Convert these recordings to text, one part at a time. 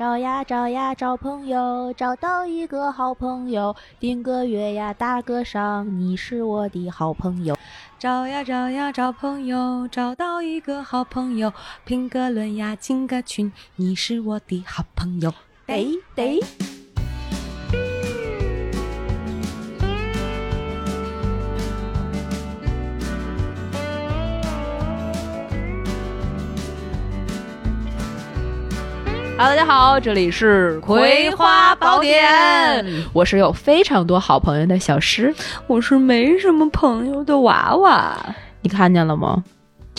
找呀找呀找朋友，找到一个好朋友，定个月呀打个赏，你是我的好朋友。找呀找呀找朋友，找到一个好朋友，评个论呀进个群，你是我的好朋友。得得。Hello，大家好，这里是《葵花宝典》，我是有非常多好朋友的小诗，我是没什么朋友的娃娃，你看见了吗？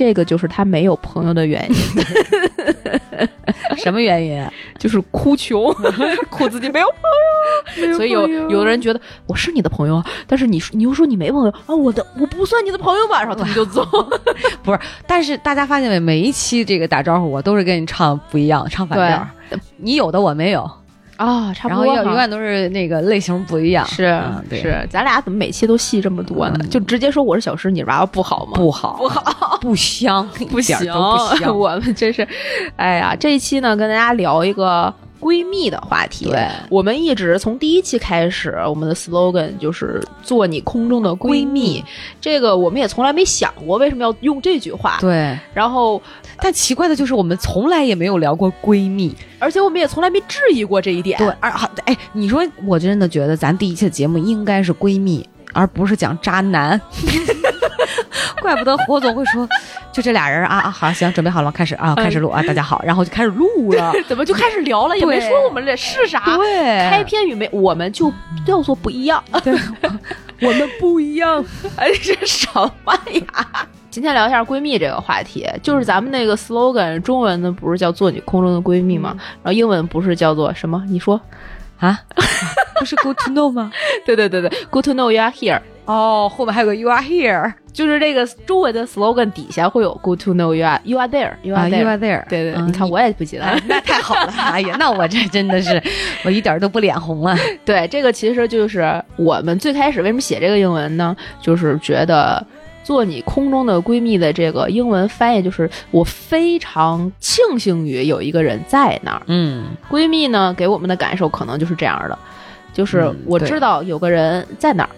这个就是他没有朋友的原因。什么原因？就是哭穷，哭自己没有朋友，所以有有的人觉得我是你的朋友，但是你你又说你没朋友啊，我的我不算你的朋友吧，然后他们就走。不是，但是大家发现没？每一期这个打招呼，我都是跟你唱不一样，唱反调。你有的我没有。啊，差不多，然后永远都是那个类型不一样，是是，咱俩怎么每期都戏这么多呢？就直接说我是小诗，你娃娃不好吗？不好，不好，不香，不行，不香。我们真是，哎呀，这一期呢，跟大家聊一个。闺蜜的话题，对，我们一直从第一期开始，我们的 slogan 就是做你空中的闺蜜。这个我们也从来没想过为什么要用这句话。对，然后，但奇怪的就是我们从来也没有聊过闺蜜，而且我们也从来没质疑过这一点。对，而好，哎，你说，我真的觉得咱第一期的节目应该是闺蜜，而不是讲渣男。怪不得火总会说，就这俩人啊啊，好行，准备好了吗？开始啊，开始录啊，大家好，然后就开始录了，怎么就开始聊了？也没说我们这是啥，对，开篇语没，我们就叫做不一样，对，我们不一样，哎，这什么呀？今天聊一下闺蜜这个话题，就是咱们那个 slogan，中文的不是叫做你空中的闺蜜吗？然后英文不是叫做什么？你说啊，不是 good to know 吗？对对对对，good to know you are here。哦，后面还有个 you are here，就是这个周围的 slogan 底下会有 good to know you are you are there，you are there，you are there。对对，你看我也不记得，那太好了。哎呀，那我这真的是，我一点都不脸红了。对，这个其实就是我们最开始为什么写这个英文呢？就是觉得做你空中的闺蜜的这个英文翻译就是我非常庆幸于有一个人在那儿。嗯，闺蜜呢给我们的感受可能就是这样的，就是我知道有个人在那儿。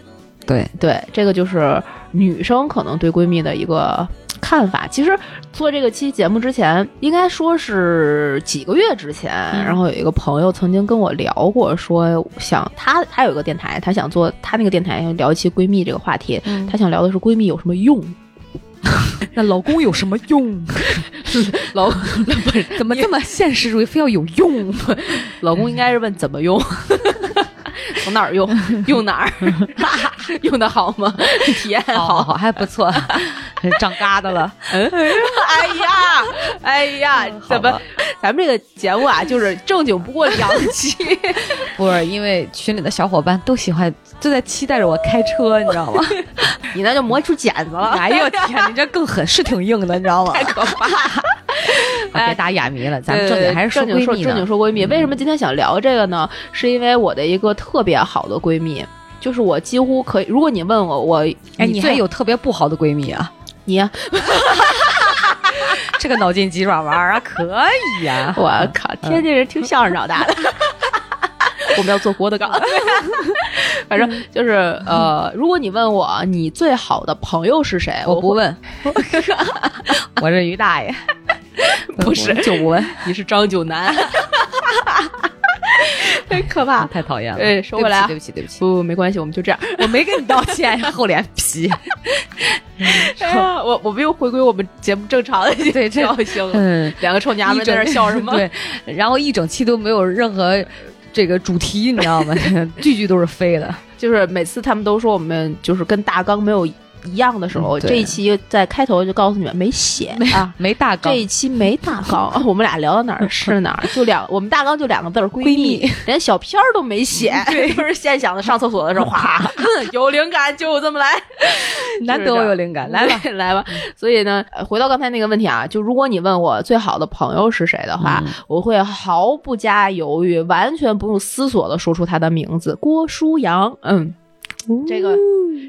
对对，这个就是女生可能对闺蜜的一个看法。其实做这个期节目之前，应该说是几个月之前，然后有一个朋友曾经跟我聊过，说想他他有一个电台，他想做他那个电台聊一期闺蜜这个话题，他想聊的是闺蜜有什么用，那老公有什么用？老 怎么这么现实主义，非要有用？老公应该是问怎么用。从哪儿用？用哪儿？用的好吗？体验好，好还不错，长疙瘩了。嗯，哎呀，哎呀，怎么？咱们这个节目啊，就是正经不过两期。不是，因为群里的小伙伴都喜欢，都在期待着我开车，你知道吗？你那就磨出茧子了。哎呦天，你这更狠，是挺硬的，你知道吗？太可怕。别打哑谜了，咱们正经还是正经说正经说闺蜜。为什么今天想聊这个呢？是因为我的一个特别好的闺蜜，就是我几乎可以。如果你问我，我哎，你还有特别不好的闺蜜啊？你这个脑筋急转弯啊，可以呀！我靠，天津人听相声长大的。我们要做郭德纲，反正就是呃，如果你问我你最好的朋友是谁，我不问。我是于大爷。不是 九文，你是张九南，太 可怕，太讨厌了。哎，收回来，对不起，对不起，不，没关系，我们就这样。我没跟你道歉，厚脸皮。哎呀，我我们又回归我们节目正常的对调性了。嗯，两个臭娘们在那笑什么？对，然后一整期都没有任何这个主题，你知道吗？句句都是飞的，就是每次他们都说我们就是跟大纲没有。一样的时候，这一期在开头就告诉你们没写啊，没大纲。这一期没大纲，我们俩聊到哪儿是哪儿，就两我们大纲就两个字儿 闺蜜，连小片儿都没写，就是现想的。上厕所的时候，哗，有灵感就这么来，难得我有灵感，来吧来吧。所以呢，回到刚才那个问题啊，就如果你问我最好的朋友是谁的话，我会毫不加犹豫，完全不用思索的说出他的名字，郭书阳。嗯。这个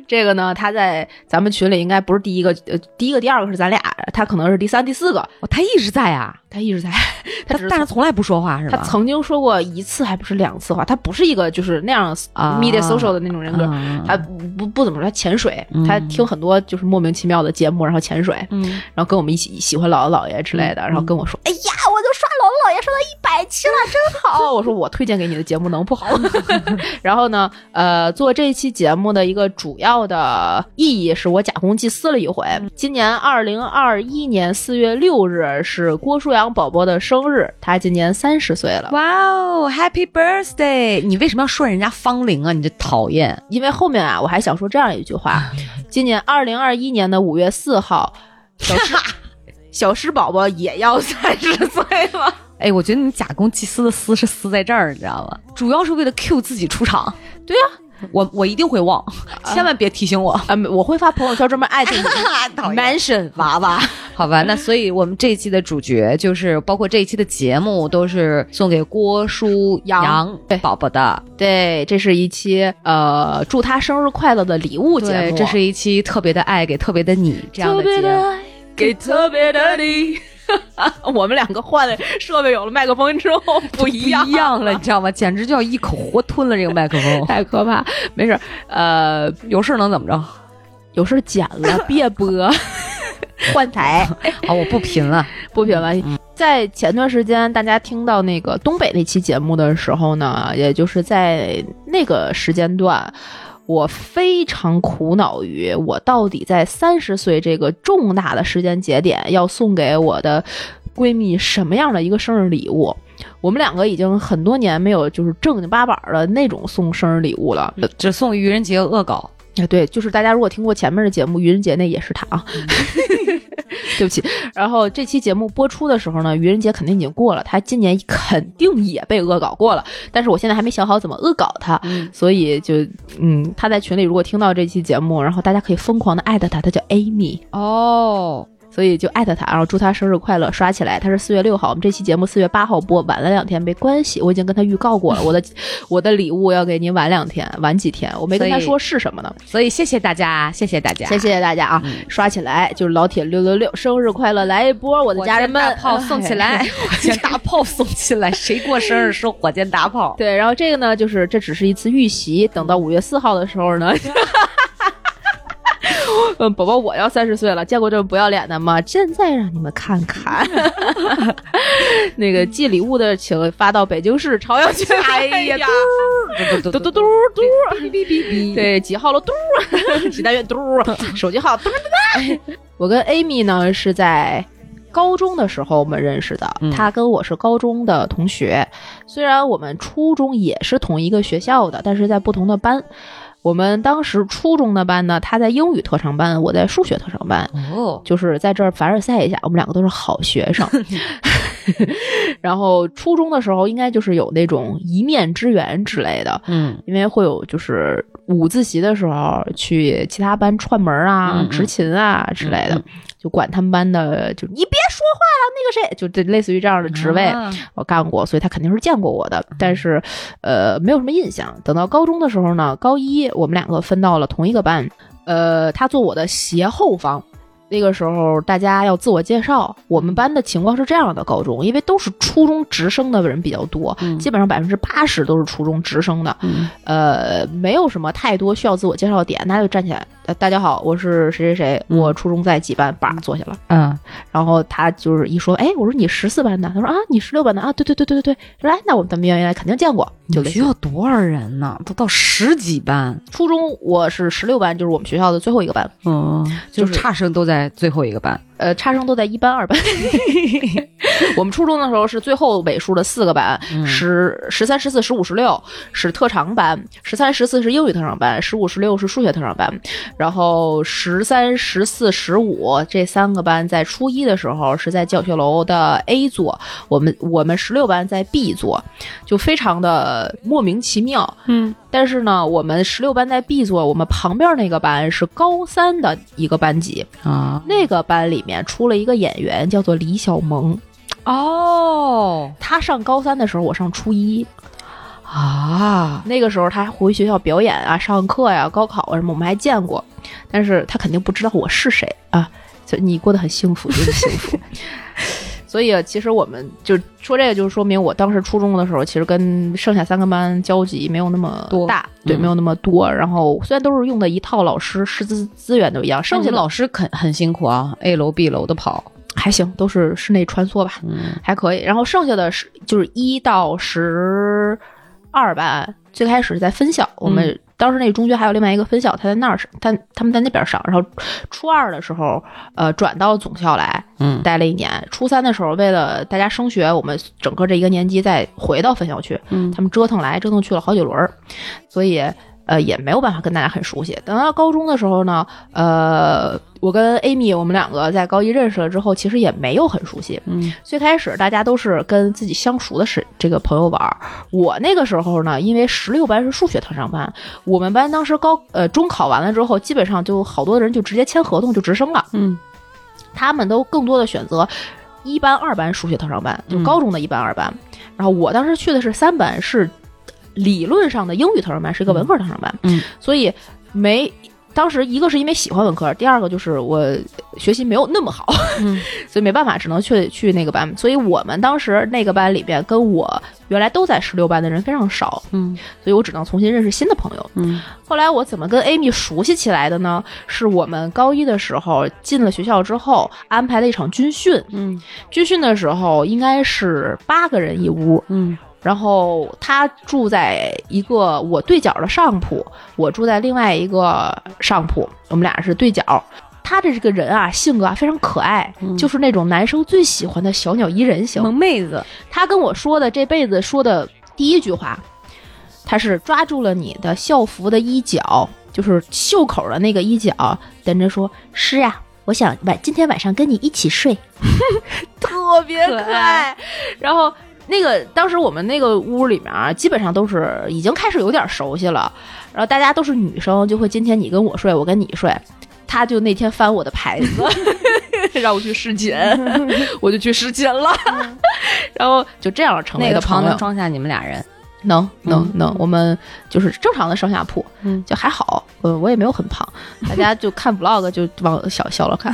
这个呢，他在咱们群里应该不是第一个，呃，第一个、第二个是咱俩，他可能是第三、第四个，哦，他一直在啊，他一直在，他他但是从来不说话是吧？他曾经说过一次，还不是两次话，他不是一个就是那样啊。media social 的那种人格，嗯他不不怎么说，他潜水，嗯。他听很多就是莫名其妙的节目，然后潜水，嗯。然后跟我们一起喜欢姥姥姥爷之类的，嗯。然后跟我说：“哎呀，我就刷姥姥姥爷说到一百期了，真好。”我说：“我推荐给你的节目能不好吗？” 然后呢，呃，做这期节目的一个主要的意义是我假公济私了一回。今年二零二一年四月六日是郭书阳宝宝的生日，他今年三十岁了。哇哦，Happy Birthday！你为什么要说人家芳龄啊？你这讨厌。因为后面啊，我还想说这样一句话：今年二零二一年的五月四号，小诗小诗宝宝也要三十岁了。哎，我觉得你假公济私的私是私在这儿，你知道吗？主要是为了 Q 自己出场。对呀、我我一定会忘，千万别提醒我。啊，我会发朋友圈专门艾特你 讨厌 mention 娃娃。好吧，那所以我们这一期的主角就是包括这一期的节目都是送给郭书阳宝宝的。对，这是一期呃祝他生日快乐的礼物节，目，这是一期特别的爱给特别的你这样的节目。别的爱给特别的你。我们两个换了设备，有了麦克风之后不一样不一样了，你知道吗？简直就要一口活吞了这个麦克风。太可怕。没事，呃，有事能怎么着？有事剪了，别播，换台。好，我不贫了。不贫了。在前段时间，大家听到那个东北那期节目的时候呢，也就是在那个时间段，我非常苦恼于我到底在三十岁这个重大的时间节点要送给我的闺蜜什么样的一个生日礼物。我们两个已经很多年没有就是正经八板儿的那种送生日礼物了。只送愚人节恶搞。啊，对，就是大家如果听过前面的节目，愚人节那也是他啊，对不起。然后这期节目播出的时候呢，愚人节肯定已经过了，他今年肯定也被恶搞过了，但是我现在还没想好怎么恶搞他，嗯所以就嗯，他在群里如果听到这期节目，然后大家可以疯狂的艾特他，他叫 Amy，哦，所以就艾特他，然后祝他生日快乐，刷起来。他是四月六号，我们这期节目四月八号播，晚了两天没关系，我已经跟他预告过了，我的 我的礼物要给您晚两天，晚几天，我没跟他说是什么呢。所以谢谢大家，谢谢大家，谢谢大家啊！刷起来就是老铁六六六，生日快乐！来一波，我的家人们，火箭大炮送起来，火箭大炮送起来，谁过生日收火箭大炮？对，然后这个呢，就是这只是一次预习，等到五月四号的时候呢。嗯，宝宝，我要三十岁了，见过这么不要脸的吗？现在让你们看看，那个寄礼物的，请发到北京市朝阳区。哎呀，嘟嘟嘟嘟嘟，哔哔哔，对，几号了？嘟，几单元嘟，手机号嘟嘟嘟。我跟 Amy 呢是在高中的时候我们认识的，嗯她跟我是高中的同学，虽然我们初中也是同一个学校的，但是在不同的班。我们当时初中的班呢，他在英语特长班，我在数学特长班。哦，就是在这儿凡尔赛一下，我们两个都是好学生。然后初中的时候，应该就是有那种一面之缘之类的，嗯。因为会有就是午自习的时候去其他班串门啊、执勤啊之类的，嗯就管他们班的，就你别说话了，那个谁，就这类似于这样的职位，啊。我干过，所以他肯定是见过我的，但是呃没有什么印象。等到高中的时候呢，高一我们两个分到了同一个班，呃，他坐我的斜后方。那个时候大家要自我介绍，我们班的情况是这样的：高中因为都是初中直升的人比较多，嗯基本上百分之八十都是初中直升的，嗯。呃，没有什么太多需要自我介绍的点，大家就站起来，呃，大家好，我是谁谁谁，嗯我初中在几班，叭坐下了。嗯。然后他就是一说，哎，我说你十四班的，他说啊，你十六班的啊，对对对对对。对，来，那我们咱们原来肯定见过，就学校多少人呢？都到十几班，初中我是十六班，就是我们学校的最后一个班，嗯，就就是是差生都在最后一个班。呃，差生都在一班、二班。我们初中的时候是最后尾数的四个班，嗯。十、十三、十四、十五、十六是特长班，十三、十四是英语特长班，十五、十六是数学特长班，然后十三、十四、十五这三个班在初一的时候是在教学楼的 A 座，我们我们十六班在 B 座，就非常的莫名其妙。嗯。但是呢，我们十六班在 B 座，我们旁边那个班是高三的一个班级，啊。那个班里面出了一个演员，叫做李小萌。哦他上高三的时候，我上初一。啊，那个时候他还回学校表演啊、上课呀、高考啊什么，我们还见过，但是他肯定不知道我是谁啊。就你过得很幸福，就是幸福。所以其实我们就说这个，就是说明我当时初中的时候，其实跟剩下三个班交集没有那么多大，对，嗯没有那么多。然后虽然都是用的一套老师，师资资源都一样，剩下的剩下老师肯很辛苦啊，A 楼 B 楼的跑，还行，都是室内穿梭吧。嗯还可以。然后剩下的是就是一到十二班，最开始是在分校，我们当时那个中学还有另外一个分校，他在那儿上，他他们在那边上。然后初二的时候，呃，转到总校来嗯待了一年。初三的时候，为了大家升学，我们整个这一个年级再回到分校去，嗯他们折腾来折腾去了好几轮儿，所以呃也没有办法跟大家很熟悉。等到高中的时候呢，呃，我跟 Amy 我们两个在高一认识了之后，其实也没有很熟悉。嗯最开始大家都是跟自己相熟的是这个朋友玩儿。我那个时候呢，因为十六班是数学特长班，我们班当时高呃中考完了之后，基本上就好多人就直接签合同就直升了。嗯他们都更多的选择一班、二班数学特长班，就嗯高中的一班、二班。然后我当时去的是三班，是理论上的英语特长班，是一个文科特长班。嗯所以没。当时一个是因为喜欢文科，第二个就是我学习没有那么好，嗯 所以没办法，只能去去那个班。所以我们当时那个班里边，跟我原来都在十六班的人非常少，嗯所以我只能重新认识新的朋友。嗯后来我怎么跟 Amy 熟悉起来的呢？是我们高一的时候进了学校之后，安排了一场军训。嗯军训的时候应该是八个人一屋，嗯然后他住在一个我对角的上铺，我住在另外一个上铺，我们俩是对角。他的这个人啊，性格啊非常可爱，嗯就是那种男生最喜欢的小鸟依人型。萌妹子，他跟我说的这辈子说的第一句话，他是抓住了你的校服的衣角，就是袖口的那个衣角，等着说：“是啊，我想晚今天晚上跟你一起睡。” 特别可可爱。然后那个当时我们那个屋里面啊，基本上都是已经开始有点熟悉了，然后大家都是女生，就会今天你跟我睡，我跟你睡。他就那天翻我的牌子，让我去试寝，我就去试寝了，然后就这样成为那个朋友。能装下你们俩人，能能嗯能，我们就是正常的上下铺，嗯就还好，呃，我也没有很胖，大家 就看 vlog 就往小小了看，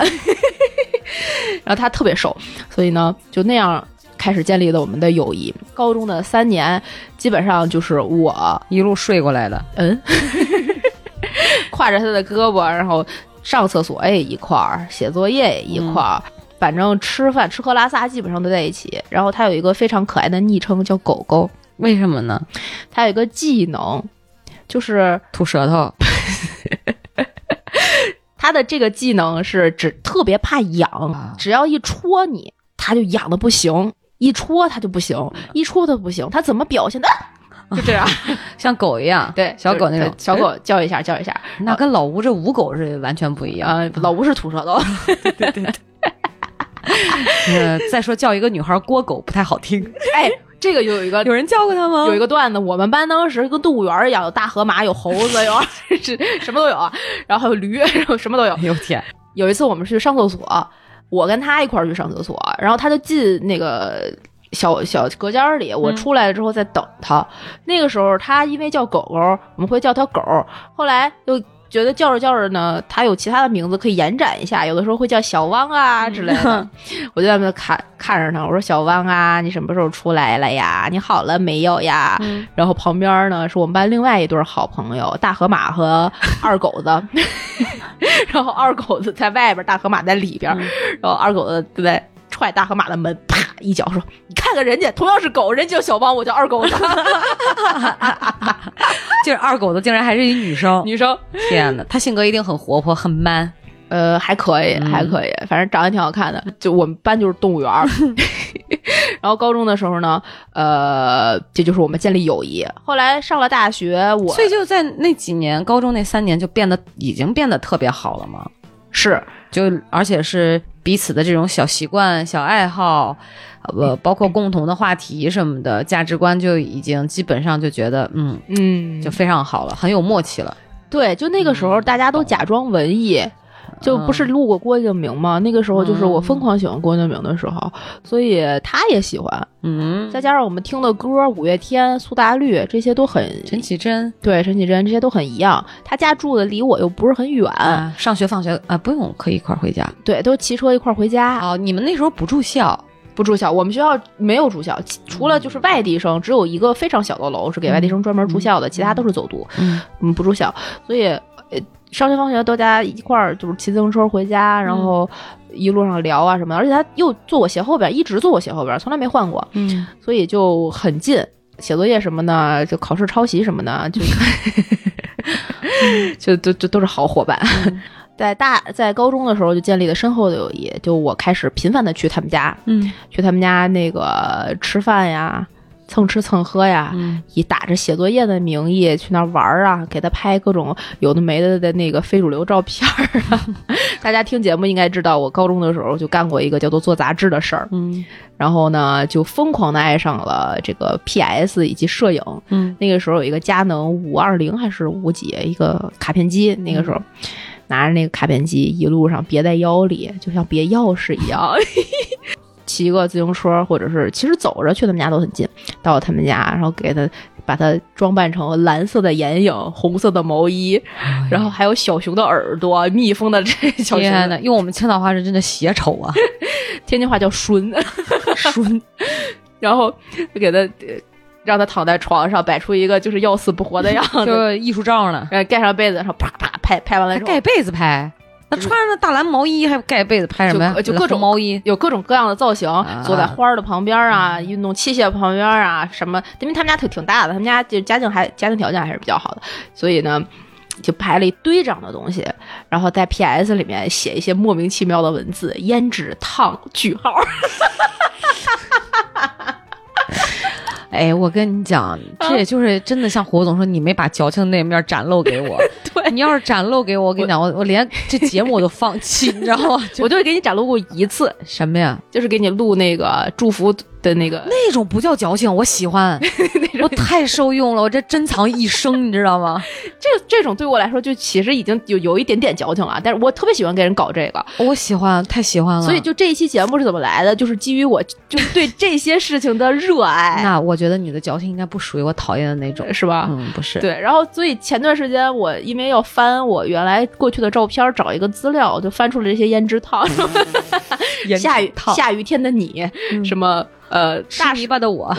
然后他特别瘦，所以呢，就那样开始建立了我们的友谊。高中的三年，基本上就是我，一路睡过来的，嗯，挎着他的胳膊，然后上厕所也一块儿，写作业也一块儿。反正吃饭吃喝拉撒基本上都在一起，然后他有一个非常可爱的昵称叫狗狗，为什么呢？他有一个技能，就是吐舌头，他的这个技能是只特别怕痒，只要一戳你，他就痒的不行，一戳它就不行，一戳他不行，它怎么表现的？就这样，像狗一样，对，小狗那种小狗叫一下叫一下，那跟老吴这五狗是完全不一样。啊，老吴是吐舌头，呃，再说叫一个女孩郭狗不太好听，哎，这个有一个有人叫过他吗？有一个段子，我们班当时跟动物园一样，有大河马，有猴子，有是什么都有啊，然后还有驴，什么都有哎。呦天，有一次我们去上厕所，我跟他一块儿去上厕所，然后他就进那个小小隔间儿里，我嗯出来了之后再等他。那个时候他因为叫狗狗，我们会叫他狗，后来又。觉得叫着叫着呢，他有其他的名字可以延展一下，有的时候会叫小汪啊之类的。我就在那看看着他，我说小汪啊，你什么时候出来了呀？你好了没有呀？嗯然后旁边呢是我们班另外一对好朋友，大河马和二狗子。然后二狗子在外边，大河马在里边，然后二狗子就在踹大河马的门，啪一脚说：“你看看人家，同样是狗，人家叫小汪，我叫二狗子，就是二狗子竟然还是一女生，女生。天哪，她性格一定很活泼，很 man。呃，还可以，嗯还可以，反正长得挺好看的。就我们班就是动物园儿。然后高中的时候呢，呃，这就是我们建立友谊。后来上了大学，我所以就在那几年，高中那三年就变得已经变得特别好了嘛。是就而且是彼此的这种小习惯、小爱好，呃，包括共同的话题什么的，价值观就已经基本上就觉得，嗯，嗯，就非常好了，很有默契了。对，就那个时候大家都假装文艺，就不是录过郭敬明吗？那个时候就是我疯狂喜欢郭敬明的时候，所以他也喜欢。嗯，再加上我们听的歌，五月天、苏打绿这些都很，陈绮贞对陈绮贞这些都很一样。他家住的离我又不是很远，啊，上学放学啊不用可以一块儿回家。对，都骑车一块儿回家。哦，你们那时候不住校？不住校，我们学校没有住校，除了就是外地生，只有一个非常小的楼是给外地生专门住校的，其他都是走读。嗯嗯，不住校，所以呃，上学放学大家一块儿就是骑自行车回家，然后一路上聊啊什么的，而且他又坐我斜后边，一直坐我斜后边，从来没换过，嗯，所以就很近。写作业什么的，就考试抄袭什么的，就 就都就都是好伙伴。在大在高中的时候就建立了深厚的友谊，就我开始频繁的去他们家，嗯去他们家那个吃饭呀，蹭吃蹭喝呀，嗯以打着写作业的名义去那玩儿啊，给他拍各种有的没的的那个非主流照片儿啊。大家听节目应该知道，我高中的时候就干过一个叫做做杂志的事儿，嗯然后呢就疯狂的爱上了这个 PS 以及摄影。嗯那个时候有一个佳能五二零还是五几一个卡片机，那个时候。拿着那个卡片机，一路上别在腰里，就像别钥匙一样，骑个自行车，或者是其实走着去他们家都很近。到他们家，然后给他把他装扮成蓝色的眼影、红色的毛衣，然后还有小熊的耳朵、蜜蜂的这小熊天呐，用我们青岛话是真的邪丑啊！天津话叫“顺顺，然后就给他呃让他躺在床上，摆出一个就是要死不活的样子，就艺术照呢，呃盖上被子，然后啪啪拍拍完了之后，盖被子拍。那穿着大蓝毛衣还盖被子拍什么呀？就就各种毛衣，有各种各样的造型，坐在花儿的旁边啊，运动器械旁边啊，什么？因为他们家挺挺大的，他们家就家境还家庭条件还是比较好的，所以呢，就拍了一堆这样的东西，然后在 PS 里面写一些莫名其妙的文字，胭脂烫句号。哎，我跟你讲，这也就是真的像火总说，你没把矫情那面展露给我。对你要是展露给我，我跟你讲，我我连这节目我都放弃，你知道吗？我就给你展露过一次，什么呀？就是给你录那个祝福的那个，那种不叫矫情，我喜欢，我太受用了，我这珍藏一生，你知道吗？这这种对我来说就其实已经有有一点点矫情了，但是我特别喜欢给人搞这个，我喜欢，太喜欢了。所以就这一期节目是怎么来的？就是基于我 就是对这些事情的热爱，那我觉得你的矫情应该不属于我讨厌的那种，是吧？嗯，不是。对，然后所以前段时间我因为要翻我原来过去的照片，找一个资料，我就翻出了这些胭脂烫，下雨烫下雨天的你，嗯什么呃吃大泥巴的我，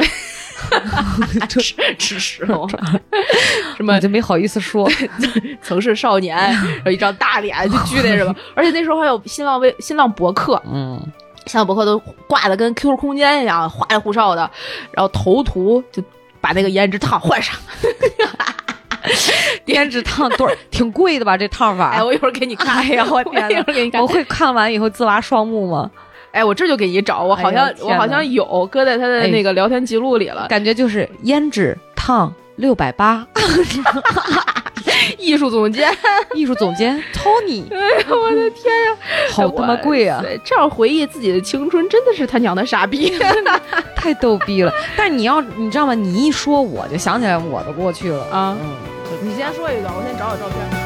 吃吃屎，什么我就没好意思说。曾是少年，然后一张大脸就巨那什么，而且那时候还有新浪微新浪博客，嗯，新浪博客都挂的跟 QQ 空间一样，花里胡哨的，然后头图就把那个胭脂烫换上。胭脂烫多少？挺贵的吧？这烫法？哎，我一会儿给你看。哎呀，我 一会儿给你看我。会看完以后自拔双目吗？哎，我这就给你找，我好像、哎我好像有搁在他的哎那个聊天记录里了。感觉就是胭脂烫六百八，艺术总监，艺术总监 Tony，我的天呀，好他妈贵啊！对，这样回忆自己的青春，真的是他娘的傻逼。太逗逼了。但是你要你知道吗？你一说我就想起来我的过去了啊嗯，你先说一段，我先找找照片。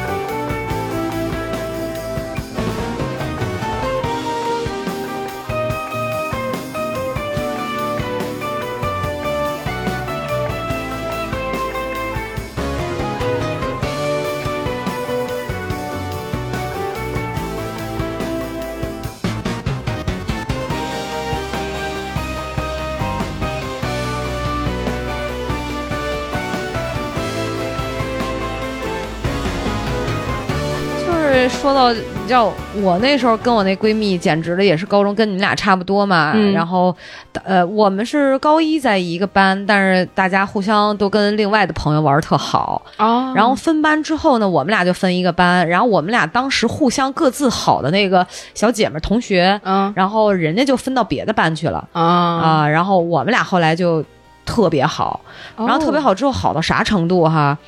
说到你知道，我那时候跟我那闺蜜，简直的也是高中跟你们俩差不多嘛。嗯然后，呃，我们是高一在一个班，但是大家互相都跟另外的朋友玩特好。啊然后分班之后呢，我们俩就分一个班。然后我们俩当时互相各自好的那个小姐妹同学，嗯然后人家就分到别的班去了啊啊。然后我们俩后来就特别好，然后特别好之后好到啥程度哈？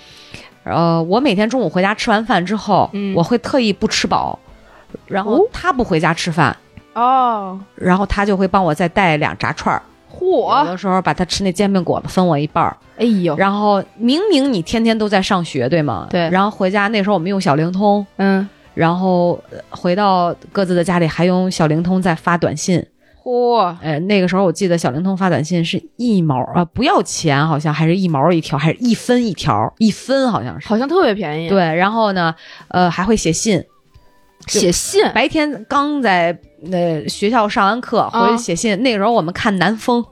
呃，我每天中午回家吃完饭之后，嗯我会特意不吃饱，然后哦他不回家吃饭，哦，然后他就会帮我再带两炸串儿。有，的时候把他吃那煎饼果子分我一半儿，哎呦，然后明明你天天都在上学，对吗？对然后回家那时候我们用小灵通，嗯然后呃回到各自的家里，还用小灵通在发短信。嚯，哎，那个时候我记得小灵通发短信是一毛啊、不要钱，好像还是一毛一条，还是一分一条，一分好像是。好像特别便宜。，对，然后呢，呃，还会写信。写信白天刚在呃学校上完课回去写信，那个时候我们看南风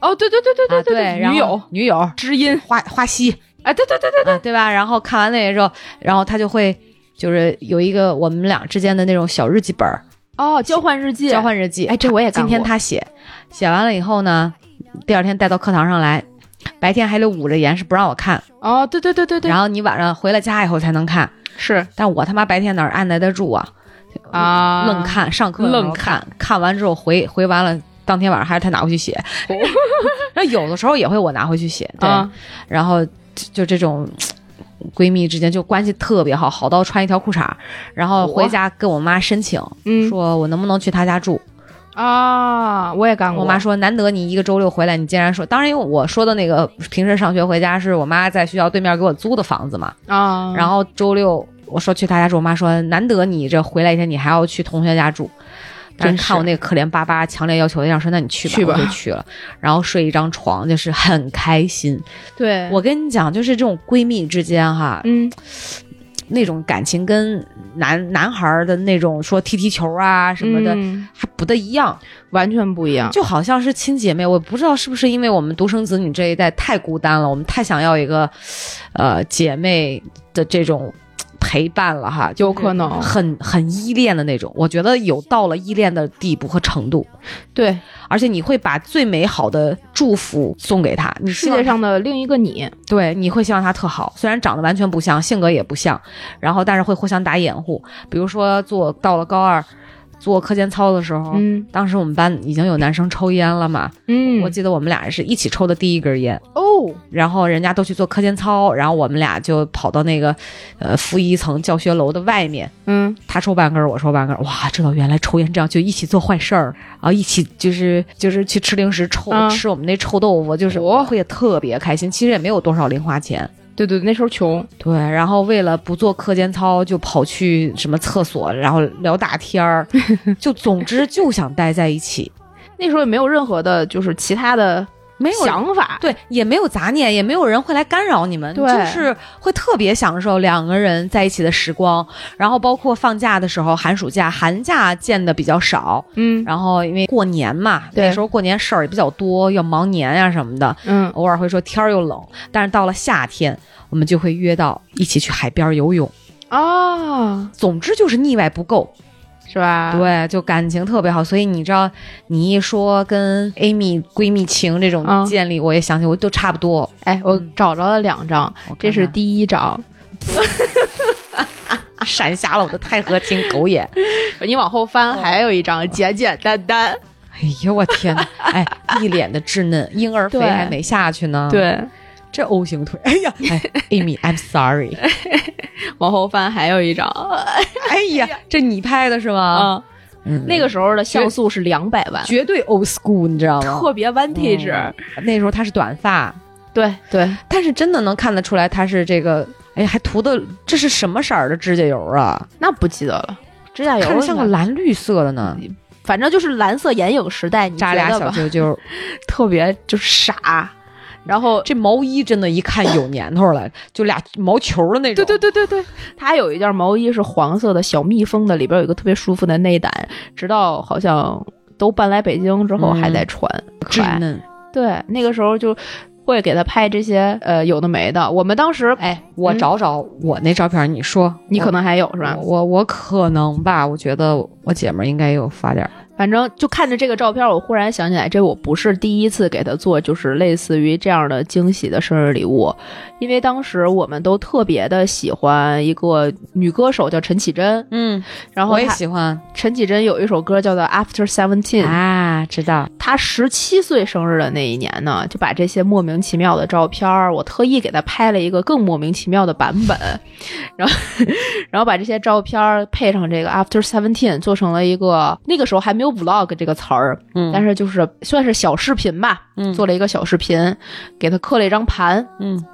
哦，对对对对啊，对对，女友女友知音，花花溪哎，对对对对，啊，对吧？然后看完那个之后，然后他就会就是有一个我们俩之间的那种小日记本儿，哦，交换日记，交换日记。哎这我也干今天他写，写完了以后呢，第二天带到课堂上来，白天还得捂着严实不让我看，哦，对对对对对，然后你晚上回了家以后才能看。是但我他妈白天哪儿按耐得住啊？啊，愣看，上课愣看看，完之后回回完了，当天晚上还是他拿回去写。然后有的时候也会我拿回去写，对，啊，然后就就这种。闺蜜之间就关系特别好，好到穿一条裤衩，然后回家跟我妈申请，嗯说我能不能去她家住。啊，我也干过。我妈说，难得你一个周六回来，你竟然说，当然因为我说的那个平时上学回家是我妈在学校对面给我租的房子嘛，啊，然后周六我说去她家住，我妈说难得你这回来一天，你还要去同学家住。但真是是看我那个可怜巴巴、强烈要求的样，说那你去吧，去吧我就去了。然后睡一张床，就是很开心。对我跟你讲，就是这种闺蜜之间哈，嗯那种感情跟男男孩儿的那种说踢踢球啊什么的、嗯还不得一样，完全不一样。就好像是亲姐妹。我不知道是不是因为我们独生子女这一代太孤单了，我们太想要一个呃姐妹的这种陪伴了哈，有可能很很依恋的那种。我觉得有到了依恋的地步和程度，对而且你会把最美好的祝福送给他，你世界上的另一个你，对，你会希望他特好，虽然长得完全不像，性格也不像，然后但是会互相打掩护。比如说做到了高二做课间操的时候，嗯。当时我们班已经有男生抽烟了嘛，嗯。我记得我们俩是一起抽的第一根烟，哦，然后人家都去做课间操，然后我们俩就跑到那个呃负一层教学楼的外面，嗯。他抽半根，我抽半根，哇，知道原来抽烟这样就一起做坏事儿，然后一起就是就是去吃零食抽、嗯吃我们那臭豆腐，就是我会特别开心，其实也没有多少零花钱。对对，那时候穷，对，然后为了不做课间操，就跑去什么厕所，然后聊大天儿，就总之就想待在一起，那时候也没有任何的，就是其他的没有想法。对，也没有杂念，也没有人会来干扰你们，就是会特别享受两个人在一起的时光。然后包括放假的时候，寒暑假、寒假见的比较少，嗯。然后因为过年嘛，那时候过年事儿也比较多，要忙年呀、什么的，嗯，偶尔会说天儿又冷，但是到了夏天，我们就会约到一起去海边游泳。啊，总之就是腻歪不够，是吧？，对，就感情特别好。所以你知道，你一说跟 Amy 闺蜜情这种嗯建立，我也想起，我都差不多。哎，我找着了两张，这是第一张，闪瞎了我的钛合金狗眼。你往后翻，还有一张，简简单单。哎呦我天哪！哎，一脸的稚嫩，婴儿肥还没下去呢。，对，这 O 型腿。哎呀，哎，Amy，I'm sorry。往后翻还有一张，哎呀，这你拍的是吗？啊，嗯，那个时候的像素是两百万，绝对 old school，你知道吗？特别 vintage。嗯那时候他是短发，对对，但是真的能看得出来他是这个，哎，还涂的这是什么色儿的指甲油啊？那不记得了，指甲油看着像个蓝绿色的呢，反正就是蓝色眼影时代，你扎俩小？揪揪。特别就是傻，然后这毛衣真的，一看有年头了，就俩毛球的那种。对对对对对，他有一件毛衣是黄色的小蜜蜂的，里边有一个特别舒服的内胆，直到好像都搬来北京之后还在穿，可爱。对，那个时候就会给他拍这些呃有的没的。我们当时哎，我嗯找找我那照片，你说你可能还有是吧？我我可能吧，我觉得我姐们儿应该也有发点儿。反正就看着这个照片，我忽然想起来，这我不是第一次给他做，就是类似于这样的惊喜的生日礼物，因为当时我们都特别的喜欢一个女歌手叫陈绮贞，嗯，然后我也喜欢。陈绮贞有一首歌叫做《After Seventeen》，啊，知道。她十七岁生日的那一年呢，就把这些莫名其妙的照片儿，我特意给她拍了一个更莫名其妙的版本，然后 然后把这些照片儿配上这个 After Seventeen，做成了一个那个时候还没有 Vlog 这个词儿，嗯。但是就是算是小视频吧，嗯。做了一个小视频，给他刻了一张盘，嗯。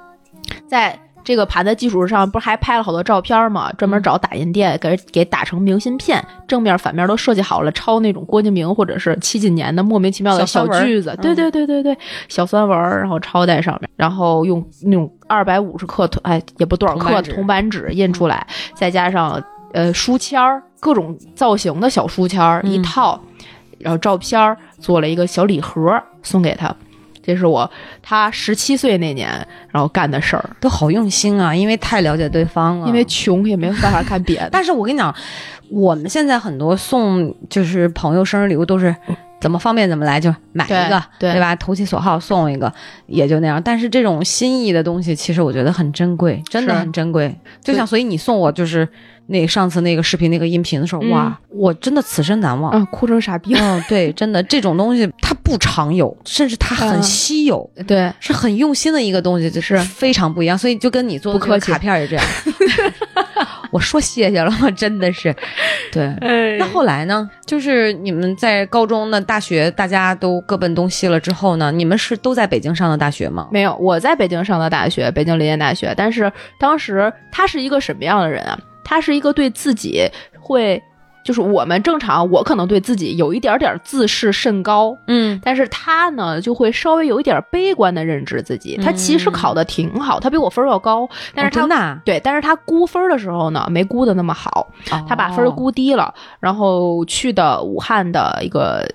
在这个盘的基础上，不是还拍了好多照片吗？专门找打印店给给打成明信片，正面反面都设计好了，抄那种郭敬明或者是七几年的莫名其妙的小句子，对嗯。对对对对，小酸文儿，然后抄在上面，然后用那种二百五十克，哎，也不多少克铜板纸印出来，再加上呃书签儿，各种造型的小书签儿、一嗯套，然后照片儿做了一个小礼盒送给他。这是我他十七岁那年，然后干的事儿。都好用心啊，因为太了解对方了。因为穷也没有办法看别的。但是我跟你讲，我们现在很多送就是朋友生日礼物都是怎么方便怎么来，就买一个，对对吧？投其所好送一个，也就那样。但是这种心意的东西，其实我觉得很珍贵，真的很珍贵。就像所以你送我就是那上次那个视频那个音频的时候，嗯哇，我真的此生难忘。嗯，哭成傻逼。嗯，对，真的这种东西它不常有，甚至它很嗯稀有。对，是很用心的一个东西，就是非常不一样，所以就跟你做卡片也这样。我说谢谢了吗？真的是，对。哎那后来呢？就是你们在高中呢、大学，大家都各奔东西了之后呢，你们是都在北京上的大学吗？没有，我在北京上的大学，北京林业大学。但是当时他是一个什么样的人啊？他是一个对自己会，就是我们正常，我可能对自己有一点点自视甚高，嗯但是他呢就会稍微有一点悲观的认知自己。他其实考的挺好，他比我分儿要高，但是他、哦真的啊、对，但是他估分儿的时候呢，没估的那么好。他把分估低了，然后去的武汉的一个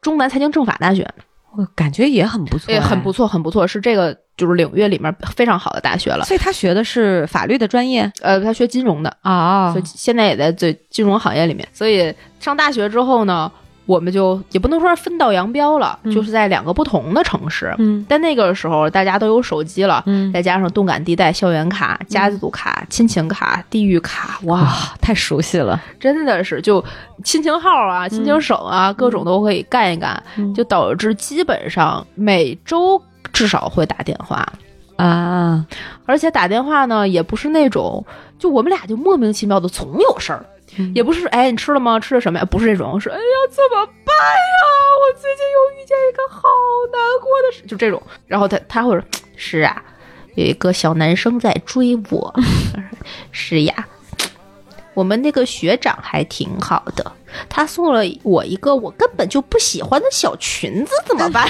中南财经政法大学，我感觉也很不错、也很不。错，很不错，是这个就是领域里面非常好的大学了。所以他学的是法律的专业呃，他学金融的，啊所以现在也在这金融行业里面。所以上大学之后呢，我们就也不能说是分道扬镳了，嗯就是在两个不同的城市。嗯但那个时候大家都有手机了，嗯，再加上动感地带校园卡、家族卡、亲情卡、地域卡，哇，哇，太熟悉了。真的是就亲情号啊、亲情省啊，各种都可以干一干，嗯就导致基本上每周至少会打电话，啊，而且打电话呢也不是那种，就我们俩就莫名其妙的总有事儿。嗯也不是，哎，你吃了吗？吃的什么呀？不是这种，是哎呀，怎么办呀？我最近又遇见一个好难过的事，就这种。然后他他会说，是啊，有一个小男生在追我，是呀，我们那个学长还挺好的，他送了我一个我根本就不喜欢的小裙子，怎么办？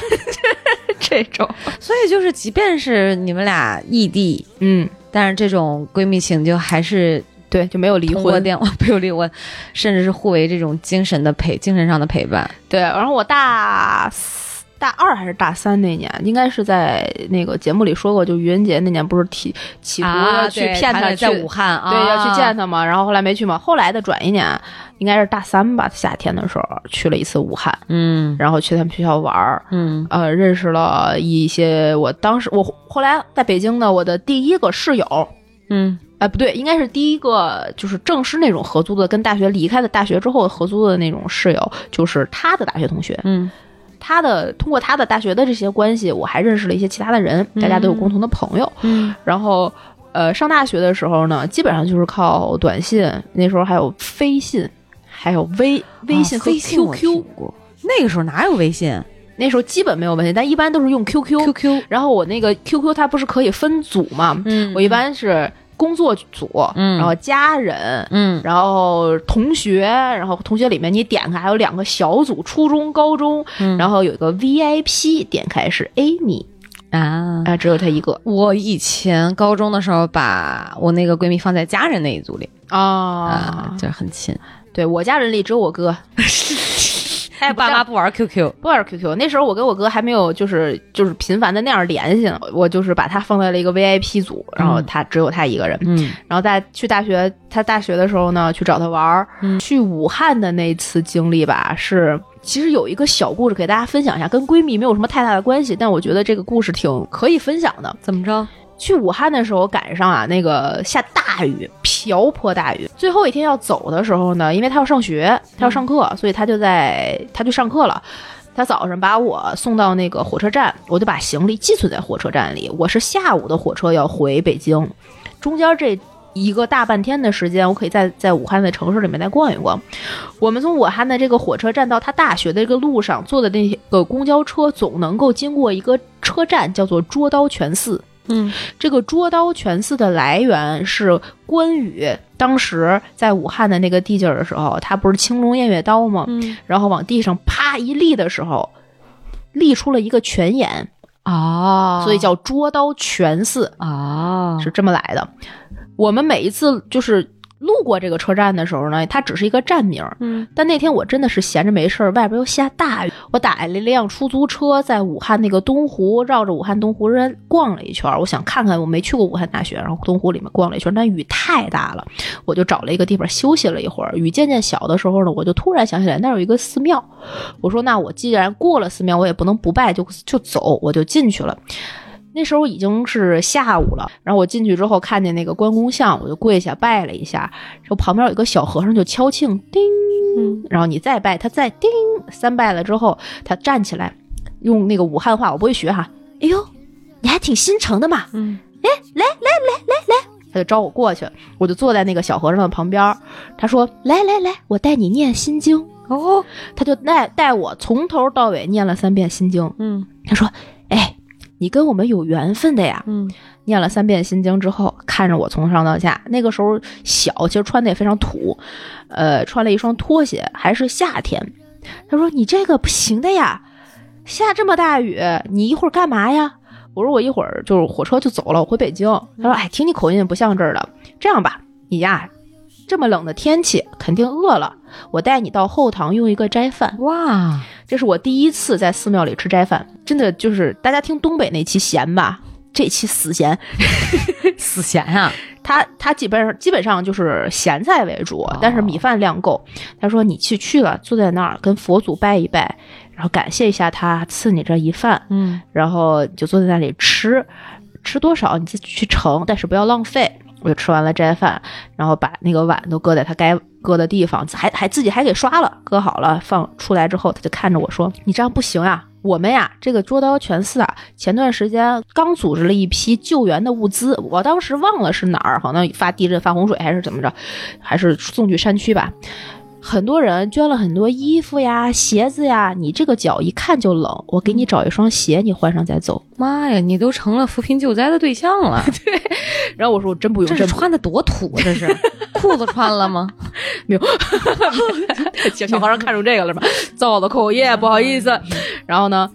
这种，所以就是，即便是你们俩异地，嗯，但是这种闺蜜情就还是对，就没有离婚。电话 没有离婚，甚至是互为这种精神的陪、精神上的陪伴。对，然后我大四大二还是大三那年，应该是在那个节目里说过，就愚人节那年不是提企图要去骗他去，武汉啊，对，要去见他嘛。然后后来没去嘛。后来的转一年，应该是大三吧，夏天的时候去了一次武汉，嗯然后去他们学校玩儿。嗯呃，认识了一些我当时我后来在北京的我的第一个室友，嗯哎，不对，应该是第一个就是正式那种合租的，跟大学离开的大学之后合租的那种室友，就是他的大学同学。嗯他的通过他的大学的这些关系，我还认识了一些其他的人，大家都有共同的朋友。嗯然后，呃，上大学的时候呢，基本上就是靠短信，那时候还有飞信，还有微微信和 QQ，、那个时候哪有微信那时候基本没有微信，但一般都是用 QQ。？QQ，然后我那个 QQ 它不是可以分组嘛，嗯我一般是工作组，嗯。然后家人，嗯。然后同学，然后同学里面你点开还有两个小组，初中、高中，嗯。然后有一个 VIP，点开是 Amy，啊。啊，只有她一个。我以前高中的时候，把我那个闺蜜放在家人那一组里。啊，啊。就是很亲。对我家人里只有我哥，爸妈不玩 QQ，不玩 QQ。那时候我跟我哥还没有就是就是频繁的那样联系呢，我就是把他放在了一个 VIP 组，然后他只有他一个人。嗯然后在去大学，他大学的时候呢，去找他玩。嗯去武汉的那次经历吧，是其实有一个小故事给大家分享一下，跟闺蜜没有什么太大的关系，但我觉得这个故事挺可以分享的。怎么着？去武汉的时候赶上啊，那个下大雨，瓢泼大雨。最后一天要走的时候呢，因为他要上学，他要上课，所以他就在他去上课了。他早上把我送到那个火车站，我就把行李寄存在火车站里。我是下午的火车要回北京，中间这一个大半天的时间，我可以在在武汉的城市里面再逛一逛。我们从武汉的这个火车站到他大学的这个路上坐的那个公交车，总能够经过一个车站，叫做捉刀泉寺。嗯。这个捉刀全寺的来源是关羽当时在武汉的那个地界儿的时候，他不是青龙偃月刀吗？嗯。然后往地上啪一立的时候，立出了一个泉眼，哦，所以叫捉刀全寺，哦。是这么来的。我们每一次就是路过这个车站的时候呢，它只是一个站名儿。嗯但那天我真的是闲着没事儿，外边又下大雨，我打了一辆出租车，在武汉那个东湖绕着武汉东湖人逛了一圈儿。我想看看，我没去过武汉大学，然后东湖里面逛了一圈儿，但雨太大了，我就找了一个地方休息了一会儿。雨渐渐小的时候呢，我就突然想起来那儿有一个寺庙，我说那我既然过了寺庙，我也不能不拜，就就走，我就进去了。那时候已经是下午了，然后我进去之后看见那个关公像，我就跪下拜了一下。然后旁边有一个小和尚就敲磬，叮，嗯然后你再拜，他再叮三拜了之后，他站起来，用那个武汉话，我不会学哈。哎呦，你还挺心诚的嘛。嗯来来来来来他就招我过去，我就坐在那个小和尚的旁边。他说：“来来来，我带你念心经。哦”他就带带我从头到尾念了三遍心经。嗯他说：“哎，你跟我们有缘分的呀。”嗯念了三遍心经之后，看着我从上到下，那个时候小，其实穿的也非常土，呃，穿了一双拖鞋，还是夏天。他说：“你这个不行的呀，下这么大雨，你一会儿干嘛呀？”我说：“我一会儿就是火车就走了，我回北京。”他说：“哎，听你口音不像这儿的，这样吧，你呀，这么冷的天气肯定饿了，我带你到后堂用一个斋饭。哇这是我第一次在寺庙里吃斋饭，真的就是大家听东北那期咸吧，这期死咸。” 死咸啊！他他基本上基本上就是咸菜为主，但是米饭量够。他说你去去了，坐在那儿跟佛祖拜一拜，然后感谢一下他赐你这一饭，嗯然后就坐在那里吃，吃多少你自己去盛，但是不要浪费。我就吃完了斋饭，然后把那个碗都搁在他该搁的地方，还还自己还给刷了，搁好了放出来之后，他就看着我说：“你这样不行啊、我们呀，这个捉刀全寺啊，前段时间刚组织了一批救援的物资，我当时忘了是哪儿，好像发地震、发洪水还是怎么着，还是送去山区吧。很多人捐了很多衣服呀、鞋子呀，你这个脚一看就冷，我给你找一双鞋，你换上再走。妈呀，你都成了扶贫救灾的对象了！对 然后我说我真不用，这穿的多土啊！这是 裤子穿了吗？没有小和尚看出这个了吧？造的，口业，不好意思。然后呢，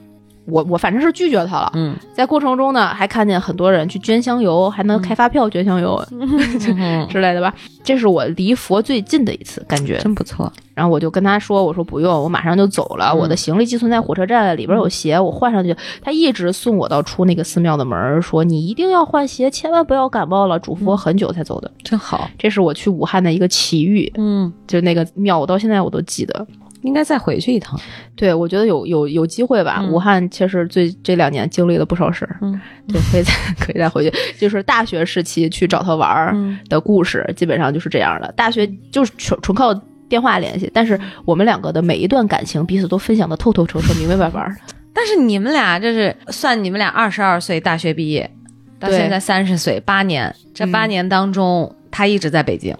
我我反正是拒绝他了。嗯在过程中呢，还看见很多人去捐香油，还能开发票捐香油嗯，之类的吧。这是我离佛最近的一次感觉。真不错。然后我就跟他说：“我说不用，我马上就走了，嗯我的行李寄存在火车站，里边有鞋，我换上去。”他一直送我到出那个寺庙的门儿，说：“你一定要换鞋，千万不要感冒了。”嘱咐我很久才走的。真好。这是我去武汉的一个奇遇，嗯，就那个庙，我到现在我都记得。应该再回去一趟。对，我觉得有有有机会吧。嗯武汉其实最这两年经历了不少事儿，嗯对，可以再 可以再回去。就是大学时期去找他玩儿嗯的故事，基本上就是这样的。大学就是纯纯靠电话联系，但是我们两个的每一段感情，彼此都分享的透透彻彻、明明白白儿。但是你们俩这是算你们俩二十二岁大学毕业，到现在三十岁，八年。这嗯八年当中，他一直在北京，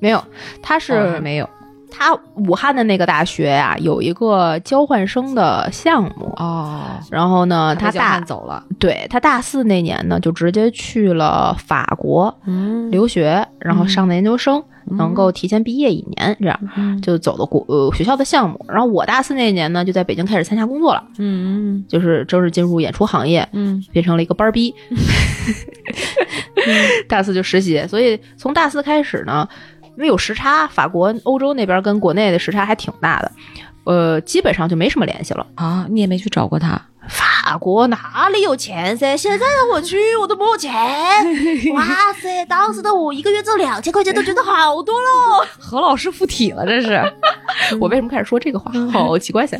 没有，他是、哦没有他武汉的那个大学呀、有一个交换生的项目。哦。然后呢，他他大走了，对他大四那年呢，就直接去了法国嗯。留学，然后上的研究生，能够提前毕业一年，这样嗯。就走的国呃学校的项目。然后我大四那年呢，就在北京开始参加工作了，嗯就是正式进入演出行业，嗯。变成了一个班儿逼。大四就实习，所以从大四开始呢，因为有时差，法国、欧洲那边跟国内的时差还挺大的，呃，基本上就没什么联系了。啊，你也没去找过他，法国哪里有钱噻？现在让我去，我都没有钱。哇塞，当时的我一个月挣两千块钱都觉得好多喽。何老师附体了，这是。我为什么开始说这个话？好奇怪噻。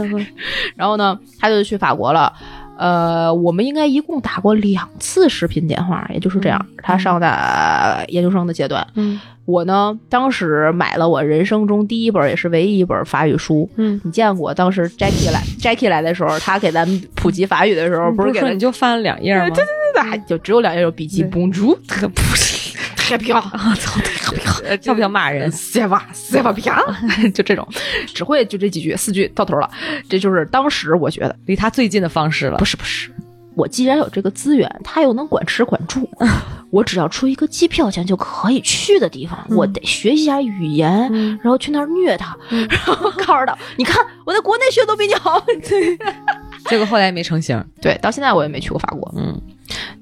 然后呢，他就去法国了。呃，我们应该一共打过两次视频电话，也就是这样。他上的研究生的阶段，嗯我呢当时买了我人生中第一本也是唯一一本法语书。嗯，你见过当时 Jackie 来 Jackie 来的时候，他给咱们普及法语的时候，不是给你就翻了两页吗？对对对就只有两页有笔记对，Bonjour，对，不是，太漂亮，操，太不要，要不要骂人？塞吧塞吧漂亮，就这种，只会就这几句，四句到头了。这就是当时我觉得离他最近的方式了不。是不是，我既然有这个资源，他又能管吃管住，我只要出一个机票钱就可以去的地方，我得学习一下语言，嗯然后去那儿虐他，然后告诉他，你看我在国内学都比你好。对 结果后来也没成型。对，到现在我也没去过法国。嗯，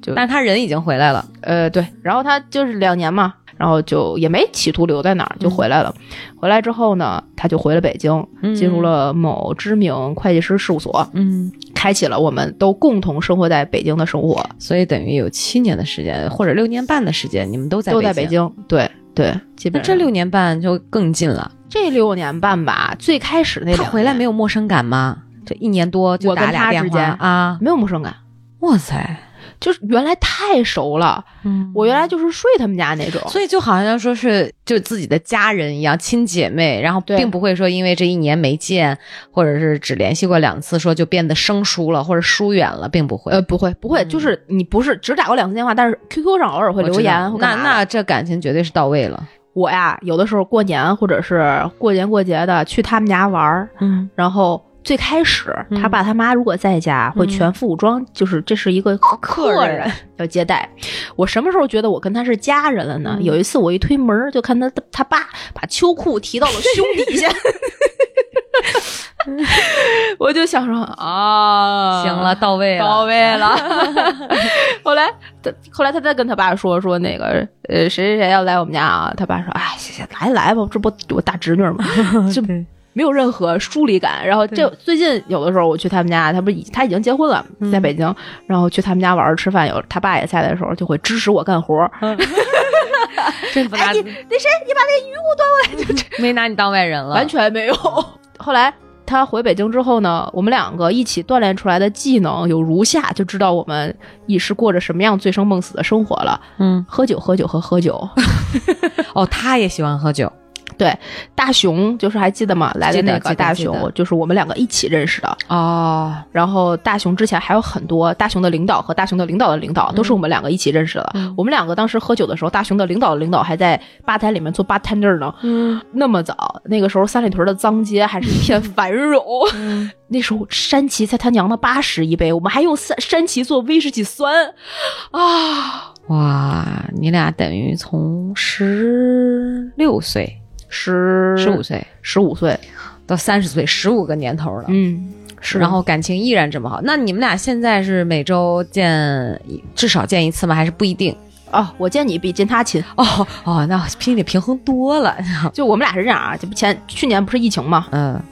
就但是他人已经回来了。呃，对，然后他就是两年嘛，然后就也没企图留在哪儿，就回来了。回来之后呢，他就回了北京，进入了某知名会计师事务所，嗯，开启了我们都共同生活在北京的生活，所以等于有七年的时间，或者六年半的时间，你们都在都在北北京。对对，基本那这六年半就更近了。这六年半吧，最开始那他回来没有陌生感吗？这一年多就打俩电话啊！没有陌生感，哇塞，就是原来太熟了，嗯我原来就是睡他们家那种。所以就好像说是就自己的家人一样，亲姐妹，然后并不会说因为这一年没见，或者是只联系过两次，说就变得生疏了或者疏远了，并不会。呃，不会不会，嗯就是你不是只打过两次电话，但是 QQ 上偶尔会留言，那那这感情绝对是到位了。我呀，有的时候过年或者是过年过节的去他们家玩儿，嗯然后最开始嗯他爸他妈如果在家，会全副武装，就是这是一个客人人要接待。我什么时候觉得我跟他是家人了呢？嗯有一次我一推门儿，就看他他爸把秋裤提到了胸底下。我就想说啊，行了，到位了，到位了。后来他后来他再跟他爸说说那个呃谁谁谁要来我们家啊，他爸说哎行行来来吧，这不我大侄女吗？就对没有任何疏离感。然后这最近有的时候我去他们家，他不是已他已经结婚了，嗯在北京，然后去他们家玩儿吃饭，有他爸也在的时候，就会支持我干活儿。真不拿哎，你那谁，你把那鱼给我端过来，就这没拿你当外人了，完全没有。后来他回北京之后呢，我们两个一起锻炼出来的技能有如下，就知道我们已是过着什么样醉生梦死的生活了。嗯，喝酒，喝酒和喝酒。哦，他也喜欢喝酒，对，大熊就是还记得吗？来的那个大熊，就是我们两个一起认识的。哦，然后大熊之前还有很多大熊的领导和大熊的领导的领导，都是我们两个一起认识的。嗯我们两个当时喝酒的时候，大熊的领导的领导还在吧台里面做 bartender 呢。嗯那么早，那个时候三里屯的脏街还是一片 繁荣。那时候山崎才他娘的八十一杯，我们还用山山崎做威士忌酸啊，哇，你俩等于从十六岁、十十五岁十五岁，到三十岁，十五个年头了。嗯，是。然后感情依然这么好，那你们俩现在是每周见至少见一次吗？还是不一定？哦，我见你比见他勤，哦哦，那比你平衡多了。就我们俩是这样啊，这不前去年不是疫情吗？嗯，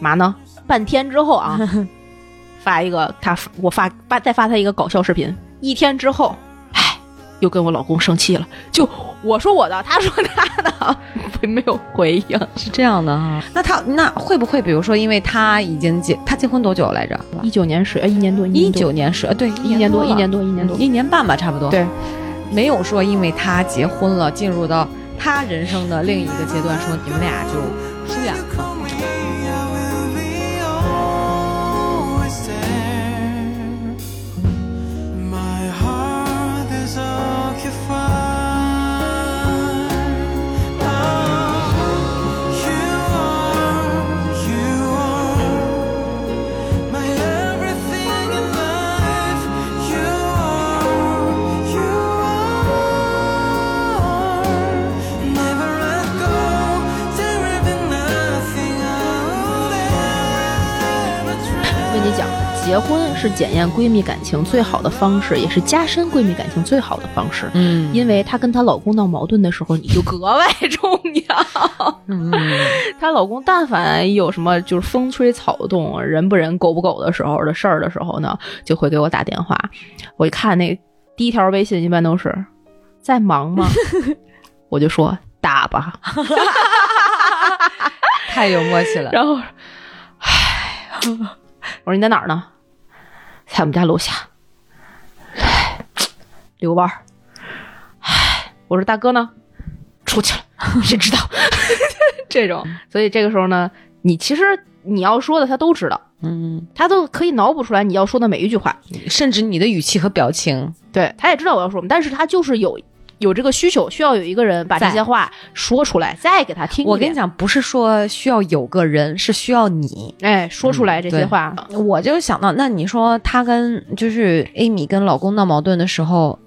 嘛呢？半天之后啊，发一个他我发发再发他一个搞笑视频，一天之后，唉，又跟我老公生气了，就我说我的，他说他的，没有回应。是这样的哈。那他那会不会，比如说，因为他已经结，他结婚多久来着？一九年十，呃，一年多，一九年是，呃，对，一年多，一年多，一年多，一年半吧，差不多。，对，没有说因为他结婚了，进入到他人生的另一个阶段，说你们俩就疏远了。结婚是检验闺蜜感情最好的方式，也是加深闺蜜感情最好的方式。嗯因为她跟她老公闹矛盾的时候，你就格外重要。嗯，她老公但凡有什么就是风吹草动、人不人、狗不狗的时候的事儿的时候呢，就会给我打电话。我一看那第一条微信一般都是在忙吗？我就说打吧。太有默契了。然后，唉，我说你在哪儿呢？在我们家楼下，唉，遛弯儿。唉，我说大哥呢？出去了，谁知道？这种，所以这个时候呢，你其实你要说的他都知道，嗯，他都可以脑补出来你要说的每一句话。甚至你的语气和表情，对，他也知道我要说什么，但是他就是有有这个需求，需要有一个人把这些话说出来，再给他听。我跟你讲，不是说需要有个人，是需要你。哎，说出来这些对话，我就想到，那你说她跟就是 Amy 跟老公闹矛盾的时候，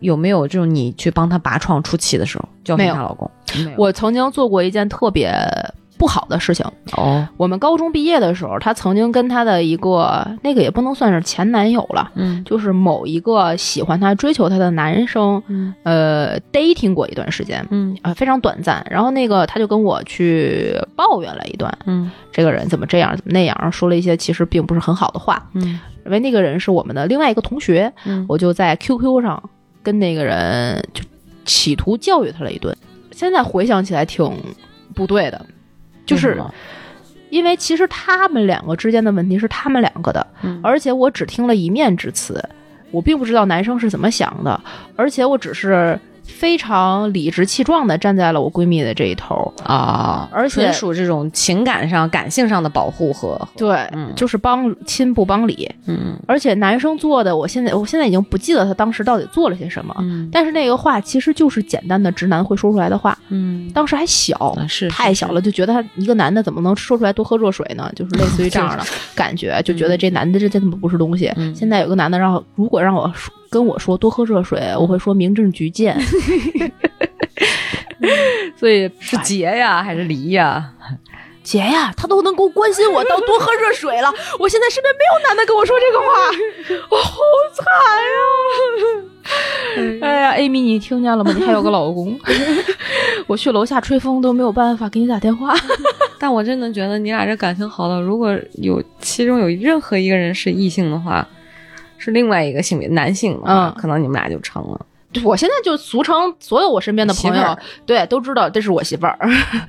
有没有这种你去帮她拔创出气的时候，教训她老公？我曾经做过一件特别不好的事情。哦，我们高中毕业的时候，她曾经跟她的一个那个也不能算是前男友了，嗯就是某一个喜欢她、追求她的男生，嗯呃，dating 过一段时间。嗯啊、非常短暂。然后那个他就跟我去抱怨了一段，嗯这个人怎么这样，怎么那样，说了一些其实并不是很好的话。嗯因为那个人是我们的另外一个同学，嗯我就在 QQ 上跟那个人就企图教育他了一顿。现在回想起来挺不对的，就是因为其实他们两个之间的问题是他们两个的，嗯。而且我只听了一面之词，我并不知道男生是怎么想的，而且我只是非常理直气壮的站在了我闺蜜的这一头。啊，而且纯属这种情感上、感性上的保护和对，嗯。就是帮亲不帮理，嗯。而且男生做的，我现在我现在已经不记得他当时到底做了些什么，嗯。但是那个话其实就是简单的直男会说出来的话。嗯，当时还小，啊是太小了，就觉得他一个男的怎么能说出来多喝热水呢？就是类似于这样的感觉，就觉得这男的这真他妈不是东西。嗯。现在有个男的让如果让我说跟我说多喝热水，我会说民政局见。所以是结呀还是离呀？姐呀，他都能够关心我到多喝热水了，我现在身边没有男的跟我说这个话，我好惨呀！哎呀，Amy，你听见了吗？你还有个老公，我去楼下吹风都没有办法给你打电话。但我真的觉得你俩这感情好到，如果有其中有任何一个人是异性的话，是另外一个性别男性的话，嗯。可能你们俩就成了。我现在就俗称所有我身边的朋友媳妇儿，对，都知道这是我媳妇儿。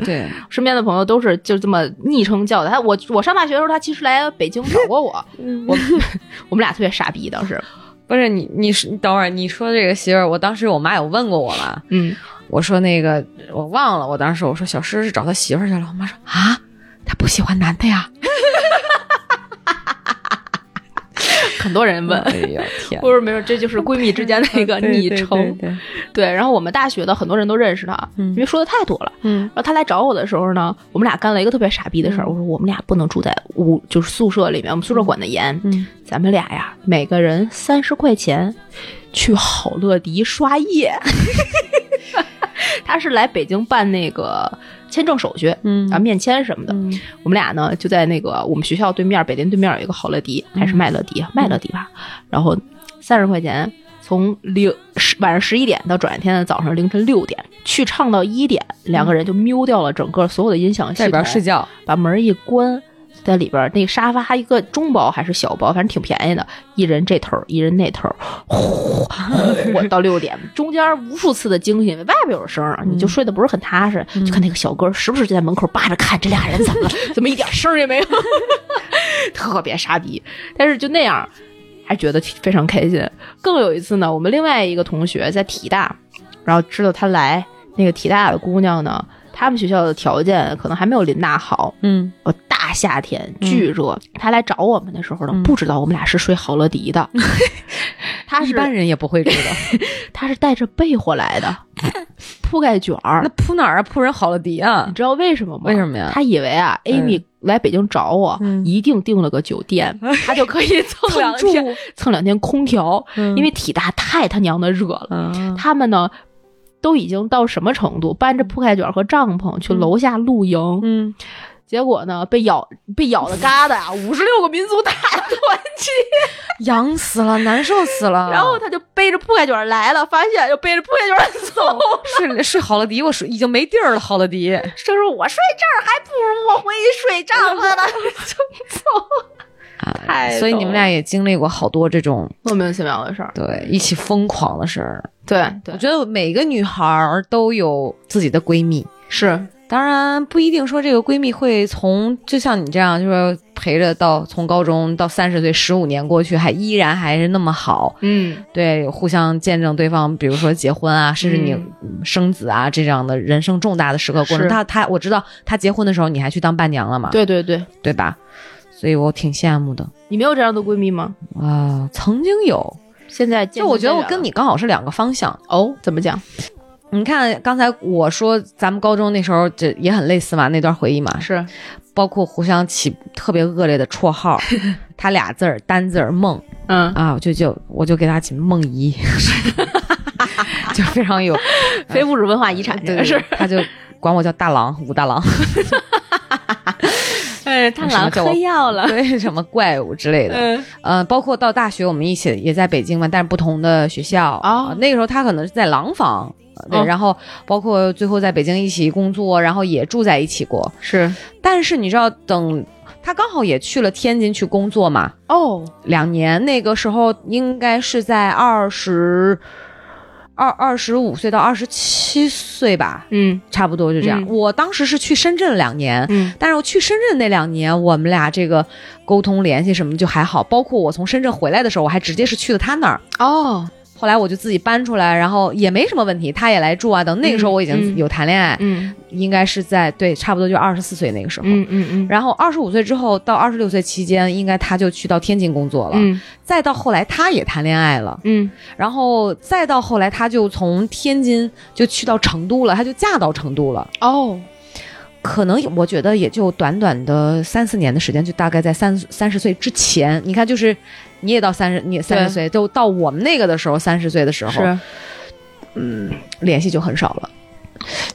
对，身边的朋友都是就这么昵称叫的。他我我上大学的时候，他其实来北京找过我，我 我们俩特别傻逼，当时，不是你，你是你等会儿你说这个媳妇儿，我当时我妈有问过我了，嗯，我说那个我忘了，我当时我说小诗是找他媳妇儿去了，我妈说啊，他不喜欢男的呀。很多人问。哎呀天不是没有，这就是闺蜜之间的一个 昵称。对然后我们大学的很多人都认识他，嗯因为说的太多了。嗯然后他来找我的时候呢，我们俩干了一个特别傻逼的事儿。我说我们俩不能住在屋，就是宿舍里面，我们宿舍管的严。嗯咱们俩呀，每个人三十块钱，去好乐迪刷夜。他是来北京办那个签证手续，嗯。啊，面签什么的。嗯。我们俩呢就在那个我们学校对面，北林对面有一个好乐迪，还是麦乐迪，麦乐迪吧。然后三十块钱，从零十晚上十一点到转一天的早上凌晨六点，去唱到一点，两个人就瞄掉了整个所有的音响系在里，边睡觉，把门一关，在里边那个沙发一个中包还是小包，反正挺便宜的，一人这头，一人那头，呼我到六点，中间无数次的惊醒，外边有声儿，你就睡得不是很踏实，就看那个小哥时不时就在门口扒着看这俩人怎么了，怎么一点声儿也没有，特别傻逼，但是就那样。还觉得挺非常开心。更有一次呢，我们另外一个同学在体大，然后知道他来，那个体大的姑娘呢，他们学校的条件可能还没有林大好，嗯。呃，大夏天巨热，他来找我们的时候呢，嗯。不知道我们俩是睡好乐迪的，他是一般人也不会知道。他是带着被窝来的，铺盖卷儿。那。铺哪儿啊？铺人好乐迪啊。你？知道为什么吗？为什么呀？他以为啊，Amy 来北京找我，嗯。一定订了个酒店，他就可以蹭两蹭天，蹭两天空调，因为体大太他娘的热了。嗯。他们呢，都已经到什么程度？搬着铺盖卷和帐篷去楼下露营，嗯，结果呢，被咬被咬的疙瘩啊，五十六个民族大团结。痒死了，难受死了。然后他就背着铺盖卷来了，发现又背着铺盖卷走。睡睡好了迪，我睡已经没地儿了。好乐迪，这时候我睡这儿，还不如我回去睡帐篷呢，就 走。太啊所以你们俩也经历过好多这种莫名其妙的事儿。对一起疯狂的事儿。对对我，觉得每个女孩儿都有自己的闺蜜，是当然不一定说这个闺蜜会从就像你这样，就是陪着到从高中到三十岁十五年过去，还依然还是那么好。嗯，对，互相见证对方，比如说结婚啊，甚至你嗯生子啊，这样的人生重大的时刻过程。是他他我知道她结婚的时候，你还去当伴娘了嘛？对对对，对吧？所以我挺羡慕的你没有这样的闺蜜吗？啊、曾经有，现在就我觉得我跟你刚好是两个方向。哦，怎么讲？你看刚才我说咱们高中那时候这也很类似嘛，那段回忆嘛，是。包括互相起特别恶劣的绰号，他俩字儿单字儿梦。嗯，啊，我就就我就给他起梦怡，就非常有非物质文化遗产对这个是，他就管我叫大郎武大郎，哎，贪婪什么叫我喝药了，对什么怪物之类的。嗯。呃，包括到大学，我们一起也在北京嘛，但是不同的学校。哦。呃那个时候他可能是在廊坊，呃对，哦。然后包括最后在北京一起工作，然后也住在一起过。是。但是你知道，等他刚好也去了天津去工作嘛，哦，两年，那个时候应该是在二十二二十五岁到二十七岁吧，嗯差不多就这样。嗯我当时是去深圳两年，嗯但是我去深圳那两年，我们俩这个沟通联系什么就还好，包括我从深圳回来的时候，我还直接是去了他那儿。哦，后来我就自己搬出来，然后也没什么问题，他也来住啊。等那个时候我已经嗯有谈恋爱，嗯应该是在对差不多就二十四岁那个时候。嗯嗯嗯，然后二十五岁之后到二十六岁期间，应该他就去到天津工作了。嗯再到后来他也谈恋爱了，嗯然后再到后来他就从天津就去到成都了，他就嫁到成都了。哦，可能我觉得也就短短的三四年的时间，就大概在三三十岁之前，你看，就是你也到三十，你也三十岁，就到我们那个的时候，三十岁的时候，是联系就很少了。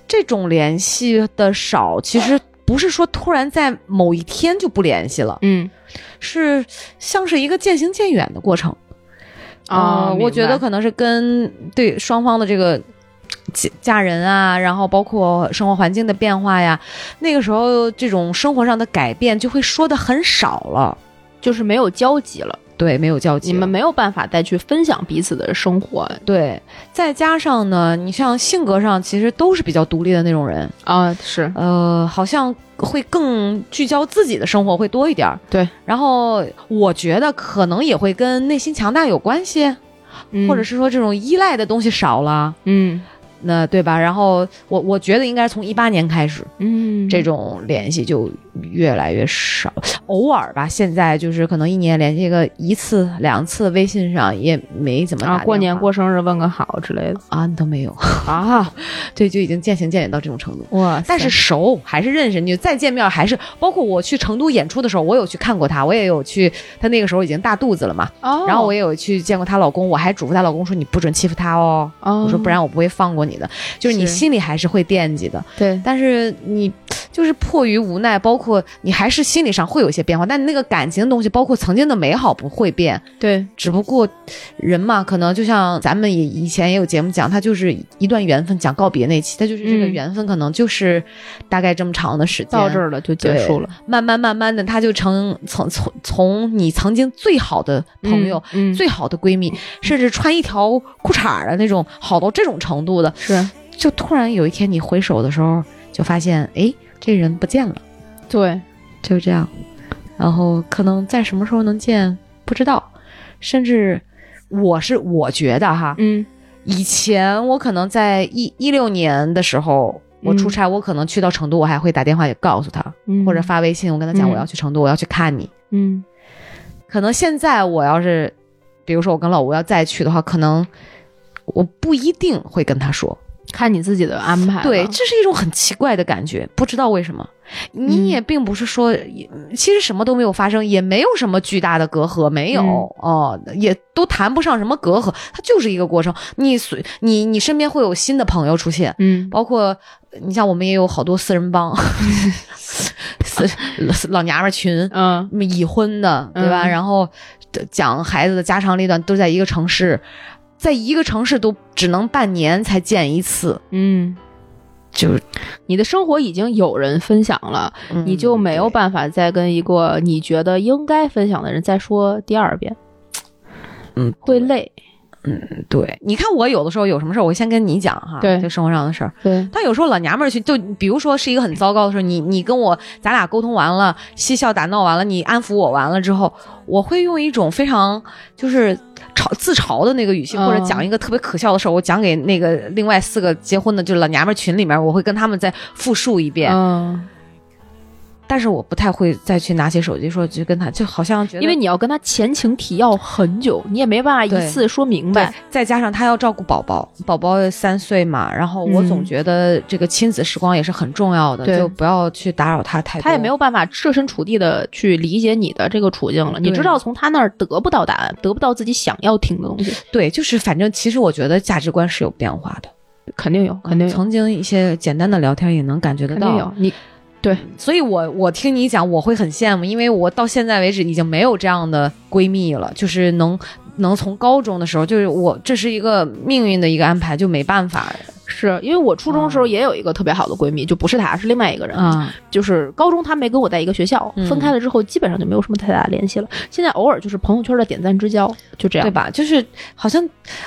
这种联系的少，其实不是说突然在某一天就不联系了，嗯是像是一个渐行渐远的过程。啊呃，我觉得可能是跟对双方的这个嫁嫁人啊，然后包括生活环境的变化呀，那个时候这种生活上的改变就会说的很少了。就是没有交集了，对，没有交集。你们没有办法再去分享彼此的生活。对，再加上呢，你像性格上其实都是比较独立的那种人，啊，是。呃，好像会更聚焦自己的生活会多一点儿。对，然后我觉得可能也会跟内心强大有关系，或者是说这种依赖的东西少了，嗯。那对吧？然后我我觉得应该是从一八年开始，嗯。这种联系就越来越少，偶尔吧。现在就是可能一年联系个一次两次，微信上也没怎么打啊，过年过生日问个好之类的。啊都没有，啊，对，就已经渐行渐远到这种程度。哇但是熟还是认识，你再见面还是包括我去成都演出的时候，我有去看过她，我也有去，她那个时候已经大肚子了嘛，哦，然后我也有去见过她老公，我还嘱咐她老公说你不准欺负她哦，哦，我说不然我不会放过你的，就是你心里还是会惦记的，对。但是你就是迫于无奈，包括你还是心理上会有一些变化，但那个感情的东西，包括曾经的美好不会变，对。只不过人嘛，可能就像咱们也以前也有节目讲，他就是一段缘分，讲告别那期，他就是这个嗯。缘分，可能就是大概这么长的时间，到这儿了就结束了，慢慢慢慢的，他就成从从从你曾经最好的朋友。嗯，嗯。最好的闺蜜，甚至穿一条裤衩儿的那种，好到这种程度的，是。就突然有一天你回首的时候，就发现，哎，这人不见了。对，就这样，然后可能在什么时候能见不知道，甚至我是我觉得哈，嗯。以前我可能在一一六年的时候，我出差，我可能去到成都，我还会打电话也告诉他，嗯，或者发微信，我跟他讲嗯我要去成都，我要去看你。嗯。可能现在我要是，比如说我跟老吴要再去的话，可能我不一定会跟他说。看你自己的安排，对，这是一种很奇怪的感觉，不知道为什么。嗯你也并不是说，也其实什么都没有发生，也没有什么巨大的隔阂，没有嗯。哦、也都谈不上什么隔阂，它就是一个过程。你随你你身边会有新的朋友出现，嗯。包括你像我们也有好多四人帮，四 老娘们儿群，嗯。已婚的，对吧？嗯。然后讲孩子的家长里短，都在一个城市，在一个城市都只能半年才见一次，嗯，就是、你的生活已经有人分享了，嗯。你就没有办法再跟一个你觉得应该分享的人再说第二遍，嗯。会累，对。你看我有的时候有什么事儿，我先跟你讲哈，对就生活上的事儿。对，但有时候老娘们儿去，就比如说是一个很糟糕的事儿，你你跟我咱俩沟通完了，嬉笑打闹完了，你安抚我完了之后，我会用一种非常就是嘲自嘲的那个语气，嗯或者讲一个特别可笑的事儿，我讲给那个另外四个结婚的，就是老娘们儿群里面，我会跟他们再复述一遍。嗯但是我不太会再去拿起手机说去跟他，就好像觉得因为你要跟他前情提要很久，你也没办法一次说明白。，再加上他要照顾宝宝，宝宝三岁嘛，然后我总嗯觉得这个亲子时光也是很重要的，对就不要去打扰他太多。他也没有办法设身处地的去理解你的这个处境了。你知道从他那儿得不到答案，得不到自己想要听的东西，对，就是反正其实我觉得价值观是有变化的，肯定有，肯定有，曾经一些简单的聊天也能感觉得到肯定有。。你对，所以我我听你讲，我会很羡慕，因为我到现在为止已经没有这样的闺蜜了，就是能能从高中的时候，就是我这是一个命运的一个安排，就没办法是因为我初中的时候也有一个特别好的闺蜜，就不是她，是另外一个人。嗯。就是高中她没跟我在一个学校，嗯分开了之后基本上就没有什么太大的联系了。现在偶尔就是朋友圈的点赞之交，就这样对。吧？就是好像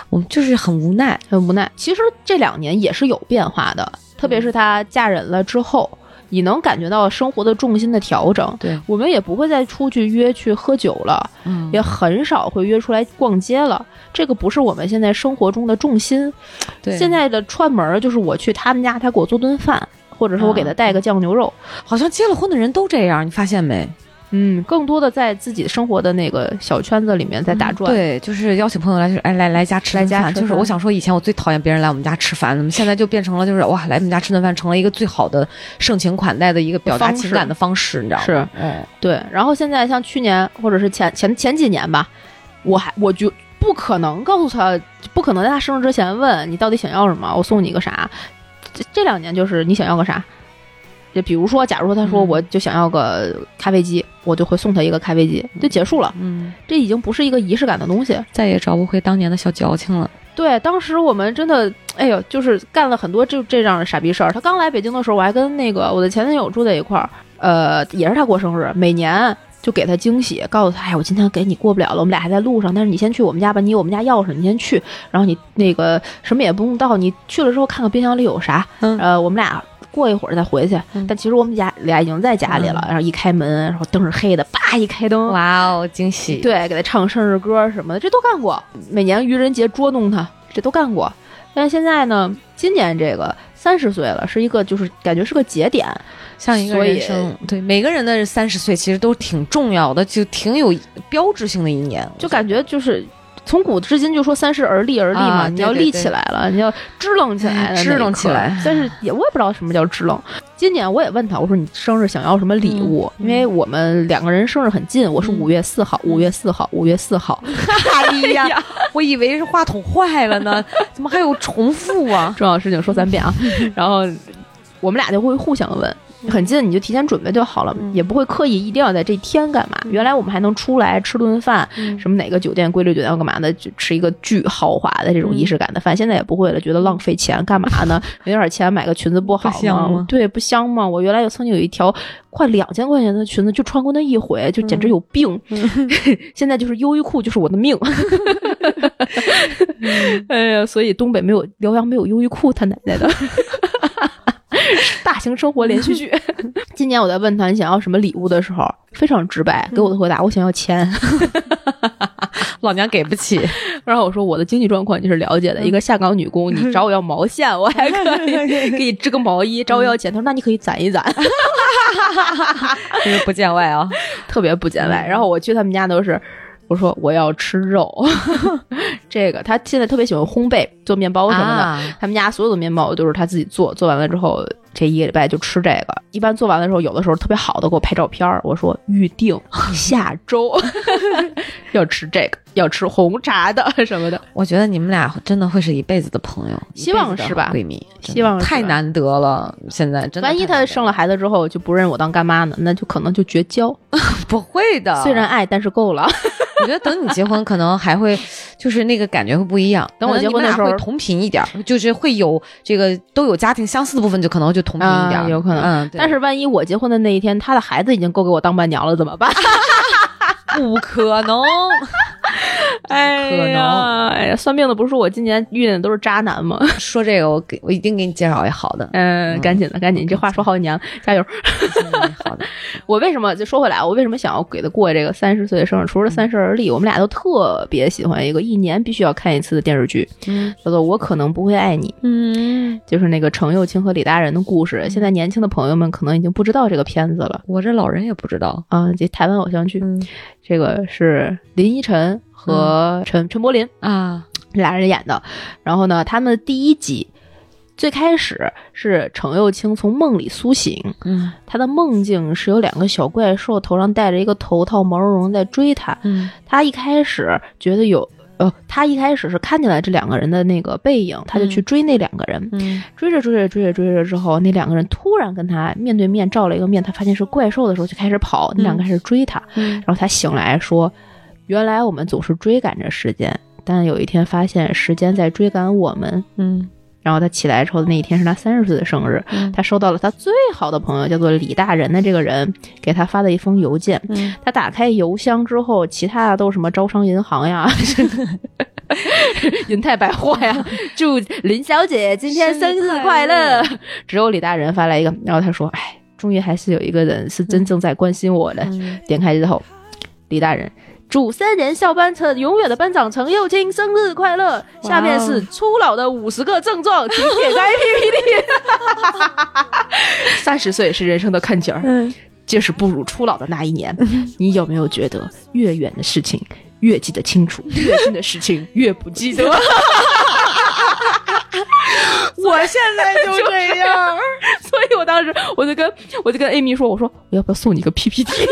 我们就是很无奈，很无奈。其实这两年也是有变化的，特别是她嫁人了之后，你能感觉到生活的重心的调整。对，我们也不会再出去约去喝酒了，嗯也很少会约出来逛街了。这个不是我们现在生活中的重心。对，现在的串门儿就是我去他们家，他给我做顿饭，或者说我给他带个酱牛肉。好像结了婚的人都这样，你发现没？嗯，更多的在自己生活的那个小圈子里面在打转。对，就是邀请朋友来，就是哎来来家吃来。家就是我想说，以前我最讨厌别人来我们家吃饭，怎么现在就变成了就是哇，来我们家吃顿饭成了一个最好的盛情款待的一个表达情感的方式，你知道吗？是，嗯，对，然后现在像去年或者是前前前几年吧，我还我就不可能告诉他，不可能在他生日之前问你到底想要什么，我送你个啥。这这两年就是你想要个啥，就比如说，假如说他说嗯我就想要个咖啡机，我就会送他一个咖啡机，就结束了。嗯，这已经不是一个仪式感的东西。再也找不回当年的小矫情了。对，当时我们真的，哎呦，就是干了很多这这样的傻逼事儿。他刚来北京的时候，我还跟那个我的前男友住在一块儿，呃，也是他过生日，每年就给他惊喜，告诉他，哎，我今天给你过不了了，我们俩还在路上，但是你先去我们家吧，你有我们家钥匙，你先去，然后你那个什么也不用到，你去了之后看看冰箱里有啥，嗯呃，我们俩。过一会儿再回去，嗯但其实我们家俩已经在家里了。嗯然后一开门，然后灯是黑的，叭一开灯，哇哦，惊喜！，对，给他唱生日歌什么的，这都干过。每年愚人节捉弄他，这都干过。但是现在呢，今年这个三十岁了，是一个就是感觉是个节点，像一个人生，对每个人的三十岁其实都挺重要的，就挺有标志性的一年，就感觉就是。从古至今就说三十而立而立嘛，啊你要立对对对起来了，你要支棱起来了，支棱起来但是也我也不知道什么叫支棱。今年我也问他，我说你生日想要什么礼物？嗯因为我们两个人生日很近，我是嗯五月四号，五月四号，五月四号。哎呀，我以为是话筒坏了呢，怎么还有重复啊？重要的事情说三遍啊，然后我们俩就会互相问，很近你就提前准备就好了，嗯也不会刻意一定要在这天干嘛。原来我们还能出来吃顿饭，嗯什么哪个酒店规律酒店要干嘛的，就吃一个巨豪华的这种仪式感的饭，现在也不会了，觉得浪费钱干嘛呢？有点钱买个裙子不好吗对，不香吗？我原来有曾经有一条快两千块钱的裙子，就穿过那一回，就简直有病。现在就是优衣库就是我的命。哎呀，所以东北没有辽阳没有优衣库，他奶奶的！大型生活连续剧。今年我在问他你想要什么礼物的时候，非常直白，给我的回答我想要钱。老娘给不起，然后我说我的经济状况你是了解的，一个下岗女工，你找我要毛线，我还可以给你织个毛衣；找我要钱，他说那你可以攒一攒，就是不见外啊！特别不见外。然后我去他们家都是。我说我要吃肉，这个他现在特别喜欢烘焙，做面包什么的。啊他们家所有的面包都是他自己做，做完了之后这一个礼拜就吃这个。一般做完的时候，有的时候特别好的给我拍照片儿，我说预定 下周 要吃这个，要吃红茶的 什么的。我觉得你们俩真的会是一辈子的朋友，希望是吧闺蜜，希望是太难得了，现在真的万一太难得他生了孩子之后就不认我当干妈呢，那就可能就绝交。不会的，虽然爱，但是够了。我觉得等你结婚，可能还会就是那个感觉会不一样。等我结婚的时候同频一点，就是会有这个都有家庭相似的部分，就可能就同频一点、啊有可能嗯，对但是万一我结婚的那一天，他的孩子已经够给我当伴娘了，怎么办？不可能。哎可能。呀，哎呀，算命的不是说我今年遇见的都是渣男吗？说这个，我给我一定给你介绍一好的，嗯，赶紧的，赶紧，这话说好几年了，加油！好的，我为什么就说回来，我为什么想要给他过这个三十岁的生日？除了《三十而立》，我们俩都特别喜欢一个一年必须要看一次的电视剧，嗯。叫做《我可能不会爱你》，嗯，就是那个程又青和李大人的故事。现在年轻的朋友们可能已经不知道这个片子了。我这老人也不知道，啊，这台湾偶像剧，嗯。这个是林依晨和陈、陈柏霖啊，俩人演的。然后呢，他们第一集最开始是程又青从梦里苏醒，嗯他的梦境是有两个小怪兽头上戴着一个头套，毛茸茸在追他。嗯他一开始觉得有。呃，他一开始是看见了这两个人的那个背影，他就去追那两个人。嗯追着追着追着追着之后，那两个人突然跟他面对面照了一个面，他发现是怪兽的时候就开始跑，那两个开始追他。嗯然后他醒来说：“原来我们总是追赶着时间，但有一天发现时间在追赶我们。”嗯然后他起来之后的那一天是他三十岁的生日，嗯他收到了他最好的朋友叫做李大人的这个人给他发的一封邮件。嗯他打开邮箱之后，其他的都是什么招商银行呀、银泰百货呀，祝林小姐今天生日快乐。只有李大人发来一个，然后他说：“哎，终于还是有一个人是真正在关心我的。嗯点开之后，李大人。祝三年校班车永远的班长程又青生日快乐！下面是初老的五十个症状，请点开 PPT。三十岁是人生的坎肩儿，嗯这是步入初老的那一年。你有没有觉得越远的事情越记得清楚，越近的事情越不记得？我现在就这样，所以我当时我就跟我就跟 Amy 说，我说我要不要送你个 PPT？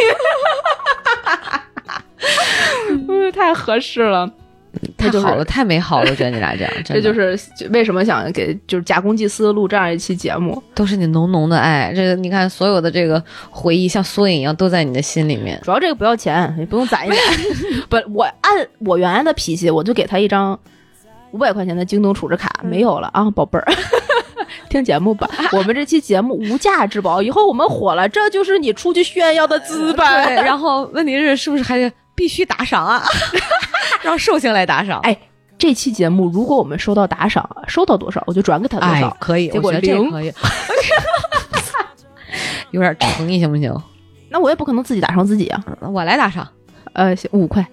嗯，太合适了。太好了，太美好了，我觉得你俩这样，这就是为什么想给就是假公济私录这样一期节目，都是你浓浓的爱。这个你看，所有的这个回忆像缩影一样都在你的心里面。主要这个不要钱，也不用攒一攒。不，我按我原来的脾气，我就给他一张五百块钱的京东储值卡，没有了啊，宝贝儿。听节目吧，我们这期节目无价之宝，以后我们火了，这就是你出去炫耀的资本。然后问题是是不是还得必须打赏啊？让寿星来打赏。哎，这期节目如果我们收到打赏，收到多少我就转给他多少。哎，可以，结果我觉得这个零可以，有点诚意行不行？那我也不可能自己打赏自己啊。我来打赏，呃，五块，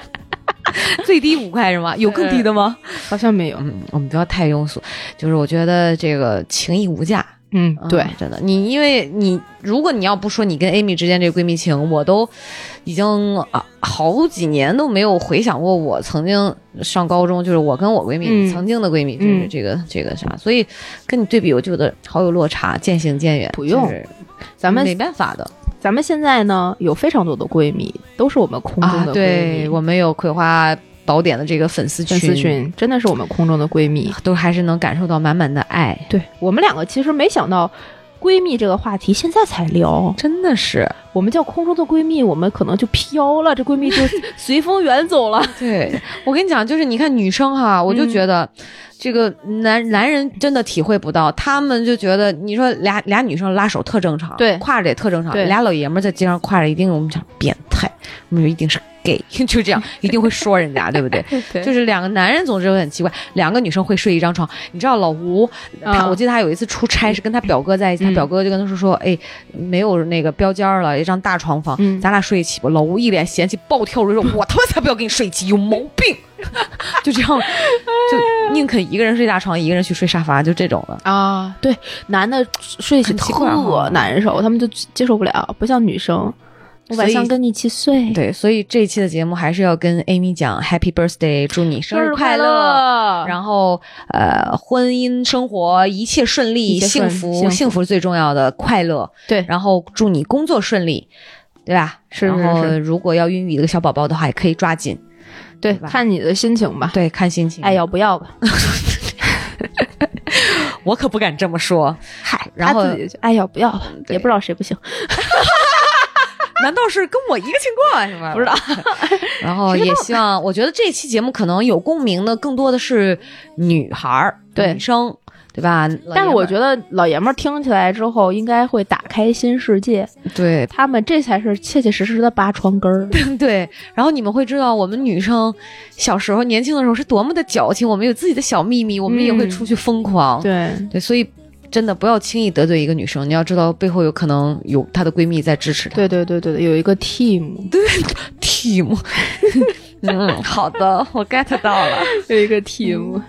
最低五块是吗？有更低的吗？好像没有。嗯，我们不要太庸俗，就是我觉得这个情义无价。嗯，对嗯，真的，你因为你如果你要不说你跟 Amy 之间这个闺蜜情，我都已经啊好几年都没有回想过我曾经上高中，就是我跟我闺蜜、嗯曾经的闺蜜，就是嗯这个、这个啥，所以跟你对比，我就觉得好有落差，渐行渐远。不用就是咱们没办法的咱们现在呢有非常多的闺蜜，都是我们空中啊的，闺蜜。对我们有葵花宝典的这个粉丝群，粉丝群真的是我们空中的闺蜜。都还是能感受到满满的爱，对我们两个其实没想到。闺蜜这个话题现在才聊，真的是我们叫空中的闺蜜，我们可能就飘了，这闺蜜就随风远走了。对，我跟你讲，就是你看女生哈，我就嗯觉得这个男男人真的体会不到，他们就觉得你说俩俩女生拉手特正常，对挎着也特正常，俩老爷们在街上挎着，一定我们讲变态，我们就一定是 gay，就这样，一定会说人家，对不对？对就是两个男人总是会很奇怪，两个女生会睡一张床。你知道老吴，我记得他有一次出差是跟他表哥在一起，他嗯表哥就跟他说说，哎，没有那个标间了，一张大床房，嗯咱俩睡一起吧。老吴一脸嫌弃，暴跳如雷说：“我他妈才不要跟你睡一起，有毛病！”就这样，就宁肯一个人睡大床，一个人去睡沙发，就这种的。啊，对，男的睡一起特难受，他们就接受不了，不像女生，我晚上跟你一起睡，对，所以这一期的节目还是要跟 Amy 讲 Happy Birthday，祝你生日快乐。乐然后，呃，婚姻生活一切顺利，顺幸福，幸福是最重要的，快乐。对然后祝你工作顺利，对吧？是如果要孕育一个小宝宝的话，也可以抓紧，对，吧看你的心情吧，对，看心情。爱要不要吧，我可不敢这么说。嗨，然后他自己就爱要不要吧，也不知道谁不行，难道是跟我一个情况是吧？不知道。然后也希望，我觉得这期节目可能有共鸣的更多的是女孩儿、对女生，对吧？但是我觉得得老爷们儿听起来之后，应该会打开新世界。对他们这才是切切实实的扒床根儿。对，然后你们会知道，我们女生小时候年轻的时候是多么的矫情，我们有自己的小秘密，我们也会出去疯狂。对，对，所以真的不要轻易得罪一个女生，你要知道背后有可能有她的闺蜜在支持她。对对对对对，有一个 team，对，team。嗯，好的，我 get 到了。有一个 team，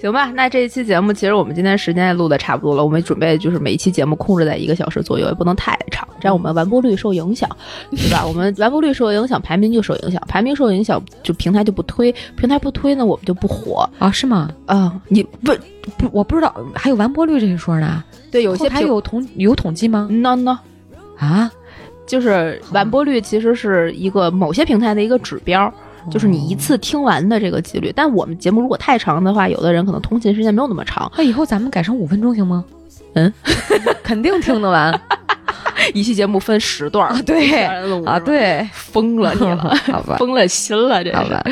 行吧？那这一期节目其实我们今天时间也录的差不多了，我们准备就是每一期节目控制在一个小时左右，也不能太长，这样我们完播率受影响，对吧？我们完播率受影响，排名就受影响，排名受影响，就平台就不推，平台不推呢，我们就不火啊，是吗？啊、你不不，我不知道还有完播率这一说呢。对有些后台有统有统计吗？no no，啊，就是完播率其实是一个某些平台的一个指标。就是你一次听完的这个几率，但我们节目如果太长的话，有的人可能通勤时间没有那么长，那以后咱们改成五分钟行吗？嗯，肯定听得完 一期节目分十段儿，对。啊 啊，，对，疯了你了，好吧，疯了心了，这吧。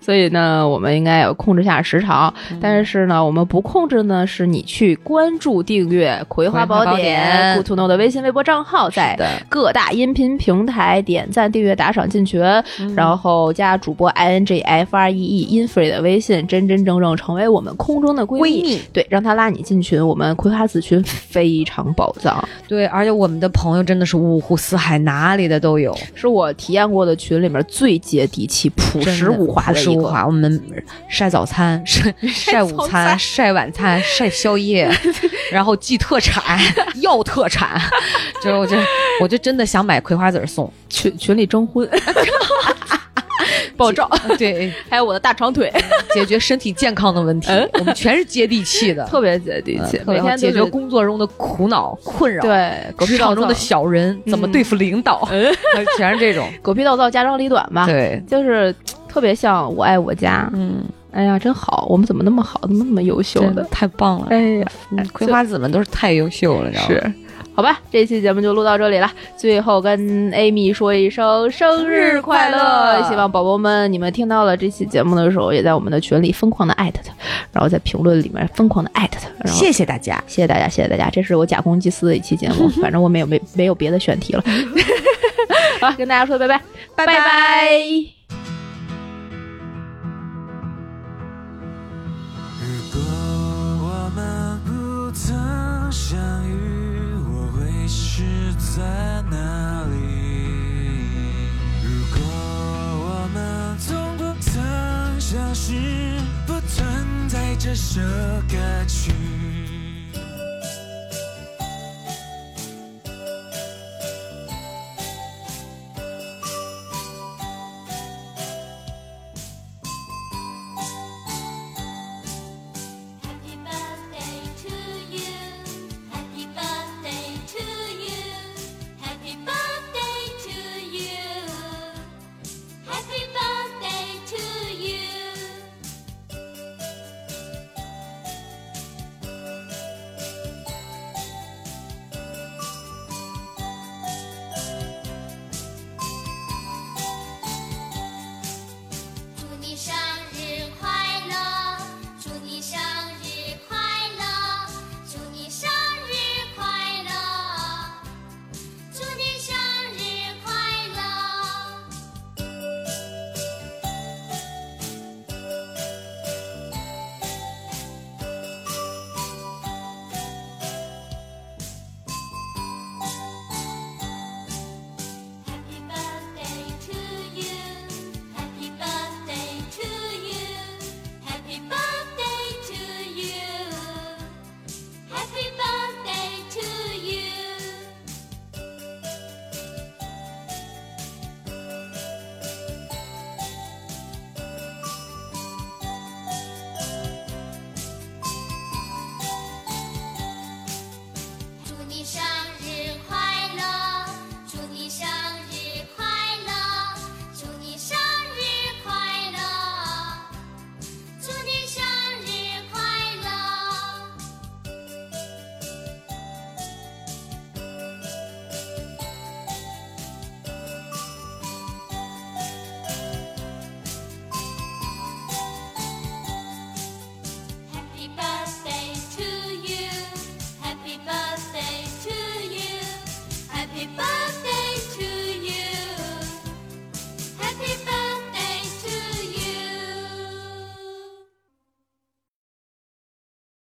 所以呢，我们应该要控制下时长，嗯。但是呢，我们不控制呢，是你去关注、订阅《葵花宝典典》Good to Know 的微信、微博账号，在各大音频平台点赞、订阅、打赏、进群，嗯。然后加主播 i n g f r e e infree 的微信，真真正正成为我们空中的闺蜜。闺蜜。对，让他拉你进群，我们葵花子群非常宝藏，对，而且我们的朋友真的是五湖四海，哪里的都有，是我体验过的群里面最接地气、朴实无华的一个。实无华。我们晒早餐、晒晒午餐、晒晚餐、晒宵夜，然后寄特产、要特产，就是我就我就真的想买葵花籽送。群群里征婚，爆照，对，还有我的大长腿，解决身体健康的问题，我们全是接地气的，特别接地气，每天解决工作中的苦恼困扰。。对职场中的小人怎么对付领导，全是这种。狗屁倒灶，家长里短吧，对，就是特别像我爱我家。嗯，哎呀，真好，我们怎么那么好，怎么那么优秀的？太棒了。哎呀，嗯葵花籽们都是太优秀了，你知道吗？是。好吧，这期节目就录到这里了。最后跟 Amy 说一声生日快乐！希望宝宝们你们听到了这期节目的时候，也在我们的群里疯狂的艾特他，然后在评论里面疯狂的艾特他。谢谢大家。谢谢大家，谢谢大家，这是我假公济私的一期节目，反正我没有没没有别的选题了。好，跟大家说拜拜，拜拜在哪里？如果我们从不曾相识，不存在这首歌曲。